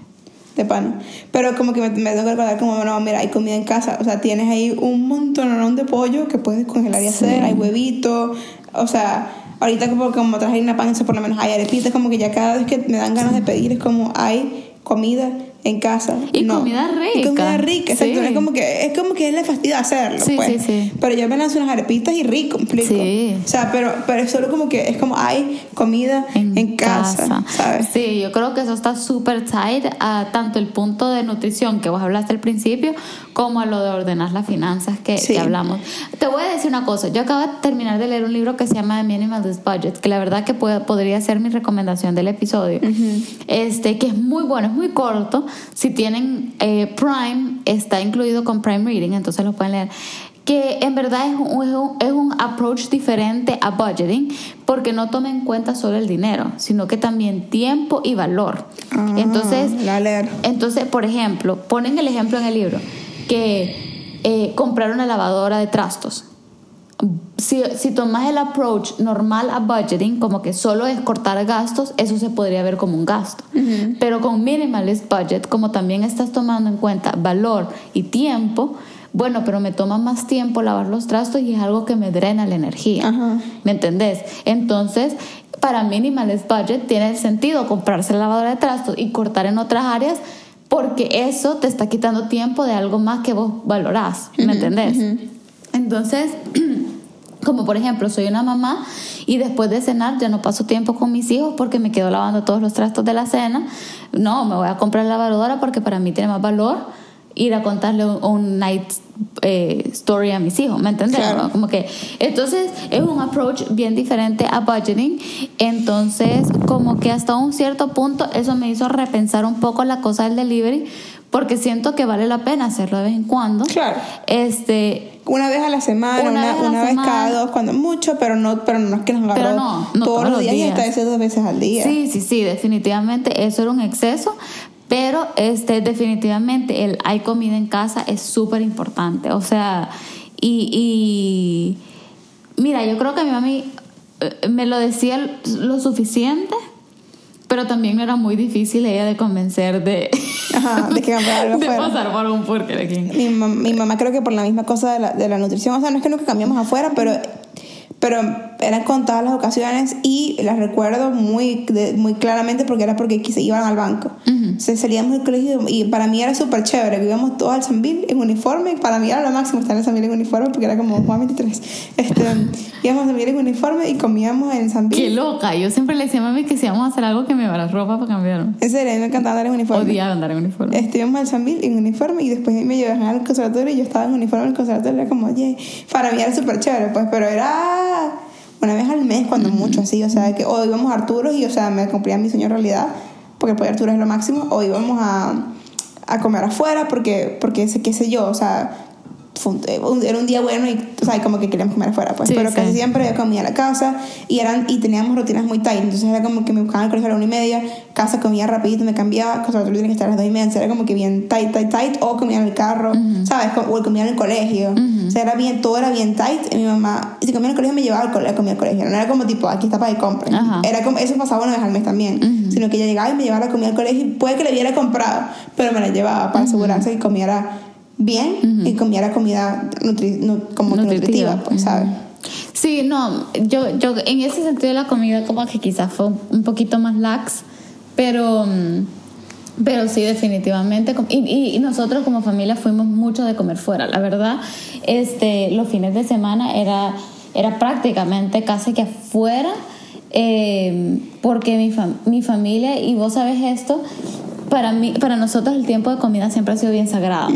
Speaker 2: De pan. Pero como que me, me tengo que recordar como, no, mira, hay comida en casa. O sea, tienes ahí un montón de pollo que puedes congelar y hacer. Hay huevito. O sea, ahorita como, como traje harina pan, eso por lo menos hay arepitas. Como que ya cada vez que me dan ganas de pedir es como hay comida en casa.
Speaker 1: Y
Speaker 2: No.
Speaker 1: comida
Speaker 2: Y comida
Speaker 1: rica.
Speaker 2: rica, exacto. Es como que es como que es la fastidia hacerlo,
Speaker 1: Sí,
Speaker 2: pues.
Speaker 1: sí.
Speaker 2: Pero yo me lanzo unas arepitas y rico, ¿me explico?
Speaker 1: Sí.
Speaker 2: O sea, pero, pero es solo como que es como hay comida en, casa, ¿sabes?
Speaker 1: Sí, yo creo que eso está súper tight a tanto el punto de nutrición que vos hablaste al principio, como a lo de ordenar las finanzas que, que hablamos. Te voy a decir una cosa, yo acabo de terminar de leer un libro que se llama The Minimalist Budget, que la verdad que puede- podría ser mi recomendación del episodio, este, que es muy bueno, es muy corto, si tienen eh, Prime, está incluido con Prime Reading, entonces lo pueden leer que en verdad es un, es un- approach diferente a budgeting porque no toma en cuenta solo el dinero, sino que también tiempo y valor.
Speaker 2: Ah,
Speaker 1: entonces, entonces, por ejemplo, ponen el ejemplo en el libro que eh, comprar una lavadora de trastos. Si, si tomas el approach normal a budgeting, como que solo es cortar gastos, eso se podría ver como un gasto. Pero con minimalist budget, como también estás tomando en cuenta valor y tiempo, bueno, pero me toma más tiempo lavar los trastos y es algo que me drena la energía.
Speaker 2: Ajá.
Speaker 1: ¿Me entendés? Entonces, para minimalist budget tiene sentido comprarse la lavadora de trastos y cortar en otras áreas porque eso te está quitando tiempo de algo más que vos valorás. ¿Me entendés? Entonces, [CLEARS THROAT] como por ejemplo, soy una mamá y después de cenar ya no paso tiempo con mis hijos porque me quedo lavando todos los trastos de la cena. No, me voy a comprar la lavadora porque para mí tiene más valor ir a contarle un, un night eh, story a mis hijos, ¿me entiendes?
Speaker 2: Claro.
Speaker 1: Como que, entonces es un approach bien diferente a budgeting. Entonces, como que hasta un cierto punto, eso me hizo repensar un poco la cosa del delivery, porque siento que vale la pena hacerlo de vez en cuando.
Speaker 2: Claro.
Speaker 1: Este,
Speaker 2: Una vez a la semana,
Speaker 1: Una
Speaker 2: una,
Speaker 1: vez a la
Speaker 2: una vez
Speaker 1: semana.
Speaker 2: cada dos, cuando mucho, pero no, pero no es que nos agarró
Speaker 1: Pero no, no
Speaker 2: todos, los días, y hasta
Speaker 1: días.
Speaker 2: veces dos veces al día.
Speaker 1: Sí, sí, sí, definitivamente eso era un exceso, pero este, definitivamente el hay comida en casa es súper importante. O sea, y, y mira, yo creo que mi mami eh, me lo decía lo suficiente, pero también era muy difícil ella de convencer de,
Speaker 2: Ajá, de que algo [LAUGHS]
Speaker 1: de pasar por un Burger King.
Speaker 2: Mi, mi mamá creo que por la misma cosa de la, de la nutrición, o sea, no es que nunca cambiamos afuera, pero, pero eran contadas las ocasiones y las recuerdo muy, de- muy claramente porque era porque se iban al banco. Se salíamos del colegio y para mí era súper chévere, que íbamos todos al Sanville en uniforme, para mí era lo máximo estar en el Sanville en uniforme porque era como Juan 23. [LAUGHS] Este, íbamos al Sanville en uniforme y comíamos en el
Speaker 1: Qué
Speaker 2: Sanville.
Speaker 1: loca, yo siempre le decía a mami que si vamos a hacer algo que me llevara ropa para cambiarme.
Speaker 2: En serio, a mí me encantaba andar en uniforme.
Speaker 1: Odiaba andar en uniforme.
Speaker 2: Estuvimos al Sanville en uniforme y después me llevaban al conservatorio y yo estaba en uniforme en el conservatorio. Era como, oye, para mí era súper chévere, pues, pero era una vez al mes, cuando mucho así, o sea, que o íbamos a Arturos y, o sea, me cumplía mi sueño realidad, porque el pollo Arturo es lo máximo, o íbamos a, a comer afuera, porque, porque sé, qué sé yo, o sea, era un día bueno y, o sea, como que queríamos comer afuera, pues,
Speaker 1: Sí,
Speaker 2: pero
Speaker 1: sí.
Speaker 2: casi siempre yo comía en la casa y, eran, y teníamos rutinas muy tight, entonces era como que me buscaban al colegio a la una y media, casa comía rapidito, me cambiaba, conservatorio tenía que estar a las dos y media, entonces era como que bien tight, tight, tight, o comía en el carro, ¿sabes? Co- O comía en el colegio, o sea, era bien, todo era bien tight, y mi mamá, si comía en el colegio me llevaba al colegio, comía al colegio, no era como tipo, aquí está para que compren,
Speaker 1: Ajá.
Speaker 2: era como, eso pasaba una vez al mes también, sino que ella llegaba y me llevaba la comida al colegio, puede que le hubiera comprado, pero me la llevaba para asegurarse que comiera bien y comiera comida nutri- nu- como
Speaker 1: Nutritiva.
Speaker 2: nutritiva, pues, ¿sabes?
Speaker 1: Sí, no, yo, yo en ese sentido la comida como que quizás fue un poquito más lax, pero, mm, pero sí, definitivamente. Y, y, nosotros como familia fuimos mucho de comer fuera, la verdad. Este, los fines de semana era, era prácticamente casi que afuera, eh, porque mi, mi familia, y vos sabes esto, para mí, para nosotros el tiempo de comida siempre ha sido bien sagrado.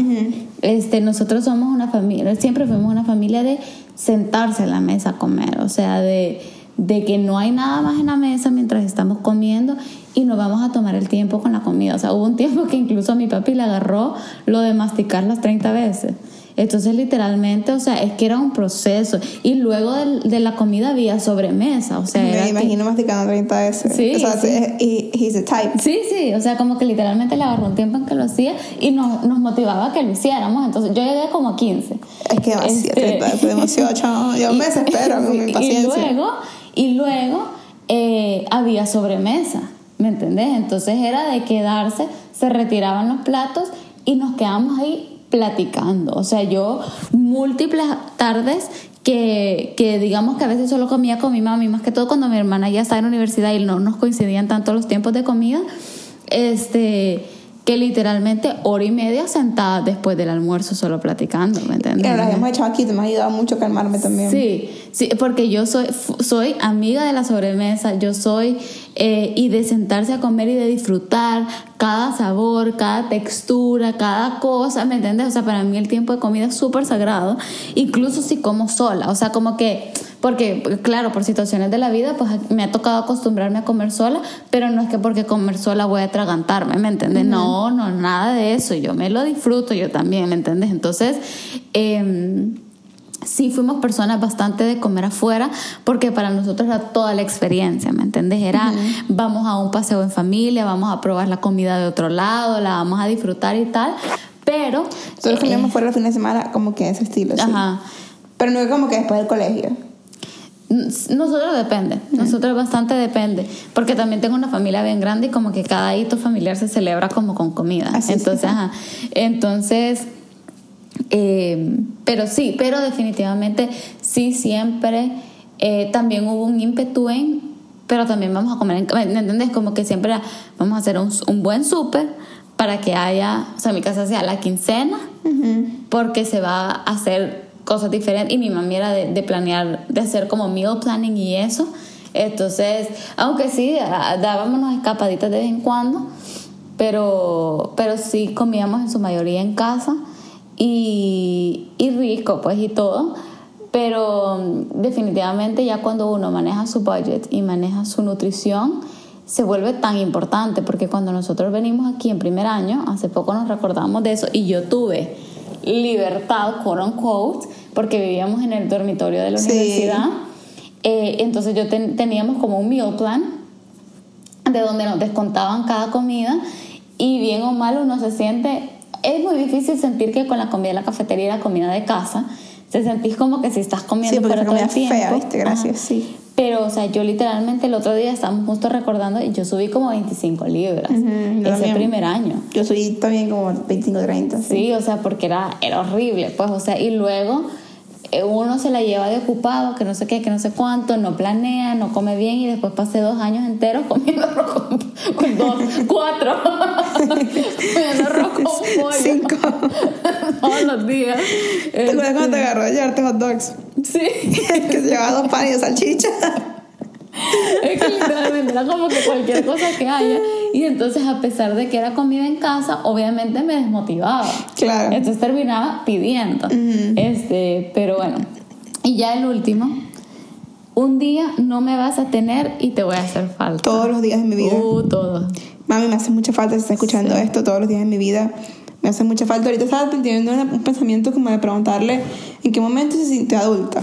Speaker 1: Este, nosotros somos una familia, siempre fuimos una familia de sentarse en la mesa a comer, o sea, de, de que no hay nada más en la mesa mientras estamos comiendo y nos vamos a tomar el tiempo con la comida. O sea, hubo un tiempo que incluso a mi papi le agarró lo de masticar las 30 veces. Entonces, literalmente, o sea, es que era un proceso. Y luego de, la comida había sobremesa, o sea...
Speaker 2: Me imagino masticando 30 veces. Sí, o sea, sí. he's a type.
Speaker 1: Sí, sí, o sea, como que literalmente le agarró un tiempo en que lo hacía y nos, nos motivaba a que lo hiciéramos. Entonces, yo llegué como a 15.
Speaker 2: Es que demasiado, [LAUGHS] este... demasiado, chao. Yo me desespero con [LAUGHS] mi paciencia.
Speaker 1: Y luego, y luego eh, había sobremesa, ¿me entendés? Entonces era de quedarse, se retiraban los platos y nos quedamos ahí platicando. O sea, yo múltiples tardes que, que, digamos que a veces solo comía con mi mami, más que todo cuando mi hermana ya estaba en la universidad y no nos coincidían tanto los tiempos de comida, este que literalmente hora y media sentada después del almuerzo solo platicando, ¿me entiendes?
Speaker 2: Las hemos hecho aquí, te me ha ayudado mucho a calmarme también.
Speaker 1: Sí, sí, porque yo soy, soy amiga de la sobremesa, yo soy, eh, y de sentarse a comer y de disfrutar cada sabor, cada textura, cada cosa, ¿me entiendes? O sea, para mí el tiempo de comida es súper sagrado, incluso si como sola, o sea, como que porque claro, por situaciones de la vida, pues me ha tocado acostumbrarme a comer sola, pero no es que porque comer sola voy a atragantarme, ¿me entiendes? No, no, nada de eso, yo me lo disfruto yo también, ¿me entiendes? Entonces, eh, sí fuimos personas bastante de comer afuera porque para nosotros era toda la experiencia, ¿me entiendes? Era vamos a un paseo en familia, vamos a probar la comida de otro lado, la vamos a disfrutar y tal, pero...
Speaker 2: Nosotros comíamos eh, fuera el fin de semana como que ese estilo, Ajá. Pero no es como que después del colegio.
Speaker 1: Nosotros depende, nosotros bastante depende, porque también tengo una familia bien grande y como que cada hito familiar se celebra como con comida. entonces, ajá. entonces, eh, pero sí, pero definitivamente sí siempre eh, también hubo un ímpetu en, pero también vamos a comer, en, ¿me entiendes? Como que siempre vamos a hacer un, un buen súper para que haya, o sea, mi casa sea la quincena, porque se va a hacer cosas diferentes y mi mami era de, planear, de hacer como meal planning y eso. Entonces, aunque sí, dábamos unas escapaditas de vez en cuando, pero, pero sí comíamos en su mayoría en casa y, y rico, pues, y todo. Pero mm, definitivamente ya cuando uno maneja su budget y maneja su nutrición, se vuelve tan importante, porque cuando nosotros venimos aquí en primer año, hace poco nos recordamos de eso, y yo tuve libertad, quote unquote, porque vivíamos en el dormitorio de la universidad. Eh, entonces yo teníamos como un meal plan de donde nos descontaban cada comida y bien o mal uno se siente, es muy difícil sentir que con la comida de la cafetería y la comida de casa, se sentís como que si estás comiendo sí, fuera todo el tiempo.
Speaker 2: Fea, ¿viste? Gracias, sí.
Speaker 1: Pero, o sea, yo literalmente el otro día estábamos justo recordando y yo subí como 25 libras ese primer año.
Speaker 2: Yo subí también como 25, 30.
Speaker 1: Sí. sí, o sea, porque era, era horrible, pues, o sea, y luego uno se la lleva de ocupado, que no sé qué, que no sé cuánto, no planea, no come bien y después pasé dos años enteros comiendo arroz con, [LAUGHS] dos, cuatro, [LAUGHS] comiendo arroz con [LAUGHS] pollo. Cinco. Todos los días.
Speaker 2: ¿Te acuerdas cuando te este, agarró a llevarte hot dogs?
Speaker 1: Sí.
Speaker 2: que se llevaba dos panes de salchicha.
Speaker 1: es que literalmente era como que cualquier cosa que haya. Y entonces, a pesar de que era comida en casa, obviamente me desmotivaba.
Speaker 2: Claro.
Speaker 1: Entonces terminaba pidiendo. este, pero bueno. Y ya el último. Un día no me vas a tener y te voy a hacer falta.
Speaker 2: Todos los días de mi vida.
Speaker 1: Uh, todos.
Speaker 2: Mami, me hace mucha falta si está escuchando esto todos los días de mi vida. Me hace mucha falta. Ahorita estaba teniendo un pensamiento como de preguntarle en qué momento se sintió adulta.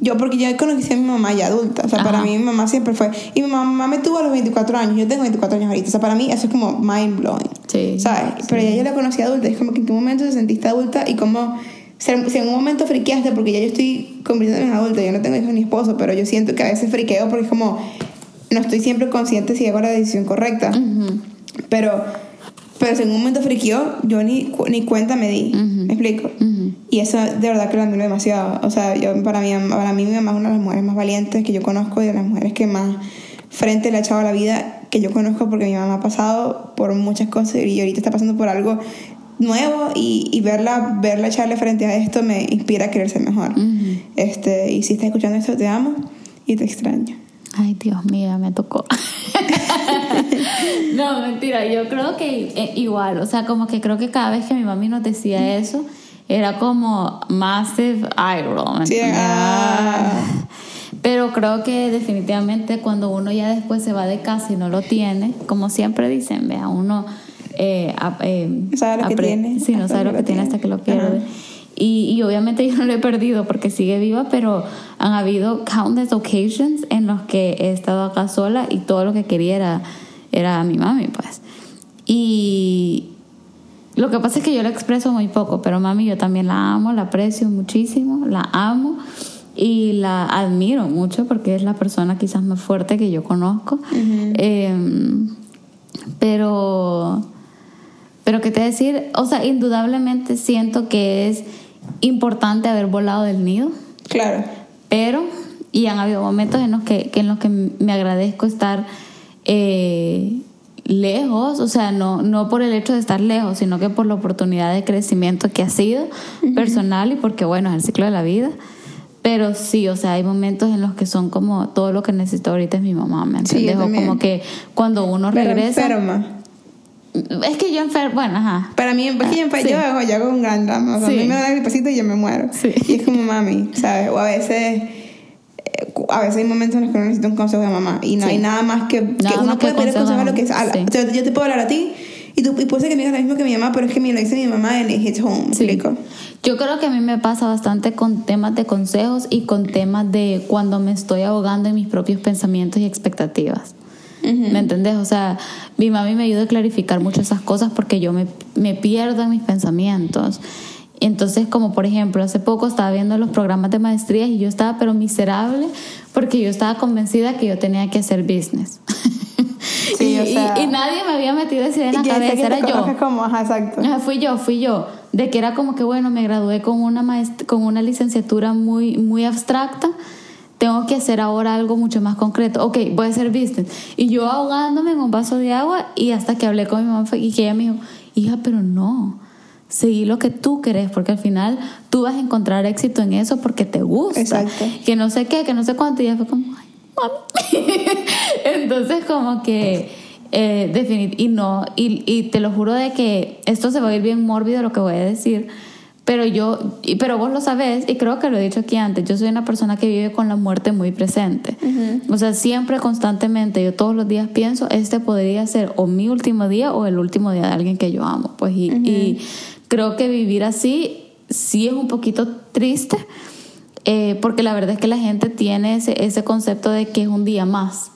Speaker 2: Yo, porque yo conocí a mi mamá ya adulta. O sea, para mí mi mamá siempre fue. Y mi mamá me tuvo a los 24 años. Yo tengo 24 años ahorita. O sea, para mí eso es como mind blowing. Sí. ¿Sabes? Pero ya yo la conocí adulta. Es como que en qué momento te sentiste adulta y cómo. Si en un momento friqueaste, porque ya yo estoy convirtiéndome en adulta, yo no tengo hijos ni esposo, pero yo siento que a veces friqueo porque es como. No estoy siempre consciente si hago la decisión correcta. Pero. Pero si en un momento friqueó, yo ni, ni cuenta me di. ¿Me explico? Y eso de verdad que lo admiro demasiado. O sea, yo, para, mí, para mí mi mamá es una de las mujeres más valientes que yo conozco y de las mujeres que más frente le ha echado a la vida que yo conozco porque mi mamá ha pasado por muchas cosas y ahorita está pasando por algo nuevo y, y verla, verla echarle frente a esto me inspira a querer ser mejor. este, y si estás escuchando esto, te amo y te extraño.
Speaker 1: Ay, Dios mío, me tocó. [LAUGHS] no, mentira, yo creo que eh, igual, o sea, como que creo que cada vez que mi mami nos decía eso, era como massive roll. Ah. Pero creo que definitivamente cuando uno ya después se va de casa y no lo tiene, como siempre dicen, vea, uno eh,
Speaker 2: eh, sabe lo que tiene.
Speaker 1: Sí, no sabe lo que tiene hasta que lo pierde. Y, y, obviamente [LAUGHS] yo no lo he perdido porque sigue viva, pero han habido countless occasions en los que he estado acá sola y todo lo que quería era, era a mi mami, pues. Y, lo que pasa es que yo la expreso muy poco, pero mami yo también la amo, la aprecio muchísimo, la amo y la admiro mucho porque es la persona quizás más fuerte que yo conozco. Em, pero, pero qué te decir, o sea, indudablemente siento que es importante haber volado del nido.
Speaker 2: Claro.
Speaker 1: Pero, y han habido momentos en los que, en los que me agradezco estar eh, lejos, o sea, no, no por el hecho de estar lejos, sino que por la oportunidad de crecimiento que ha sido personal y porque, bueno, es el ciclo de la vida. Pero sí, o sea, hay momentos en los que son como todo lo que necesito ahorita es mi mamá, ¿me entiendes? o como que cuando uno Pero regresa.
Speaker 2: Enferma.
Speaker 1: Es que yo enfermo, bueno, ajá.
Speaker 2: Para mí, es que yo, enfermo, yo, hago, yo hago un gran drama. O sea, a mí me da gripecito y yo me muero. Sí. Y es como mami, ¿sabes? O a veces a veces hay momentos en los que uno necesita un consejo de mamá y no hay nada más que, que uno puede pedir consejo a lo que es. yo te puedo hablar a ti y, tú, y puede ser que me digas lo mismo que mi mamá, pero es que me lo dice mi mamá en hits home. explico?
Speaker 1: Yo creo que a mí me pasa bastante con temas de consejos y con temas de cuando me estoy ahogando en mis propios pensamientos y expectativas. ¿Me entendés? O sea, mi mami me ayuda a clarificar mucho esas cosas porque yo me, me pierdo en mis pensamientos. Entonces, como por ejemplo, hace poco estaba viendo los programas de maestría y yo estaba pero miserable porque yo estaba convencida que yo tenía que hacer business. [LAUGHS] y, nadie me había metido esa idea en la cabeza, era yo.
Speaker 2: Como, ajá, exacto.
Speaker 1: fui yo, fui yo. De que era como que, bueno, me gradué con una, con una licenciatura muy, muy abstracta tengo que hacer ahora algo mucho más concreto. Ok, voy a hacer business. Y yo ahogándome en un vaso de agua y hasta que hablé con mi mamá y que ella me dijo, hija, pero no seguir lo que tú querés, porque al final tú vas a encontrar éxito en eso porque te gusta.
Speaker 2: Exacto.
Speaker 1: Que no sé qué, que no sé cuánto, y ya fue como, ay, mami. [LAUGHS] Entonces, como que, eh, y no, y, y te lo juro de que esto se va a ir bien mórbido lo que voy a decir. Pero yo, pero vos lo sabés, y creo que lo he dicho aquí antes, yo soy una persona que vive con la muerte muy presente. O sea, siempre, constantemente, yo todos los días pienso, este podría ser o mi último día o el último día de alguien que yo amo. Pues, y, y creo que vivir así sí es un poquito triste, eh, porque la verdad es que la gente tiene ese, ese, concepto de que es un día más.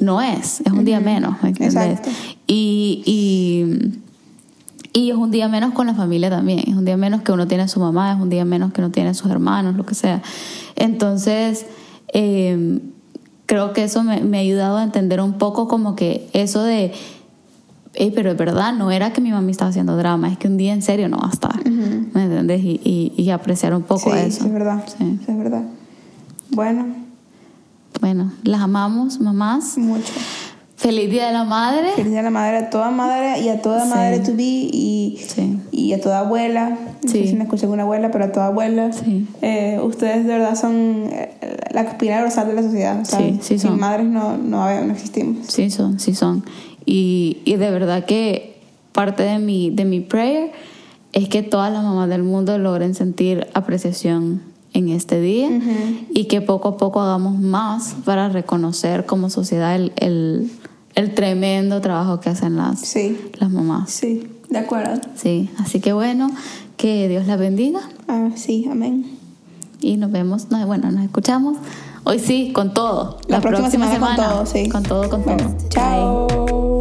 Speaker 1: No es, es un día menos, Exacto. Y, y, y, es un día menos con la familia también, es un día menos que uno tiene a su mamá, es un día menos que uno tiene a sus hermanos, lo que sea. Entonces, eh, creo que eso me, me ha ayudado a entender un poco como que eso de pero es verdad, no era que mi mami estaba haciendo drama, es que un día en serio no va a estar. ¿Me entiendes? Y, y, apreciar un poco eso.
Speaker 2: Sí, es verdad. Sí. es verdad. Bueno.
Speaker 1: Bueno, las amamos, mamás.
Speaker 2: Mucho.
Speaker 1: Feliz Día de la Madre.
Speaker 2: Feliz Día de la Madre a toda madre y a toda madre to be y, y a toda abuela. No sé si me escuché una abuela, pero a toda abuela. Eh, ustedes de verdad son eh, la espina dorsal de la sociedad. Sí, sí son. Sin madres no, no, no existimos.
Speaker 1: Sí son, sí son. Y, y de verdad que parte de mi, de mi prayer es que todas las mamás del mundo logren sentir apreciación en este día y que poco a poco hagamos más para reconocer como sociedad el, el, el tremendo trabajo que hacen las, las mamás.
Speaker 2: Sí, de acuerdo.
Speaker 1: Sí, así que bueno, que Dios la bendiga.
Speaker 2: Ah, sí, amén.
Speaker 1: Y nos vemos, bueno, nos escuchamos hoy sí, con todo.
Speaker 2: La, próxima, semana, con todo, sí.
Speaker 1: Con todo, con todo.
Speaker 2: Chao.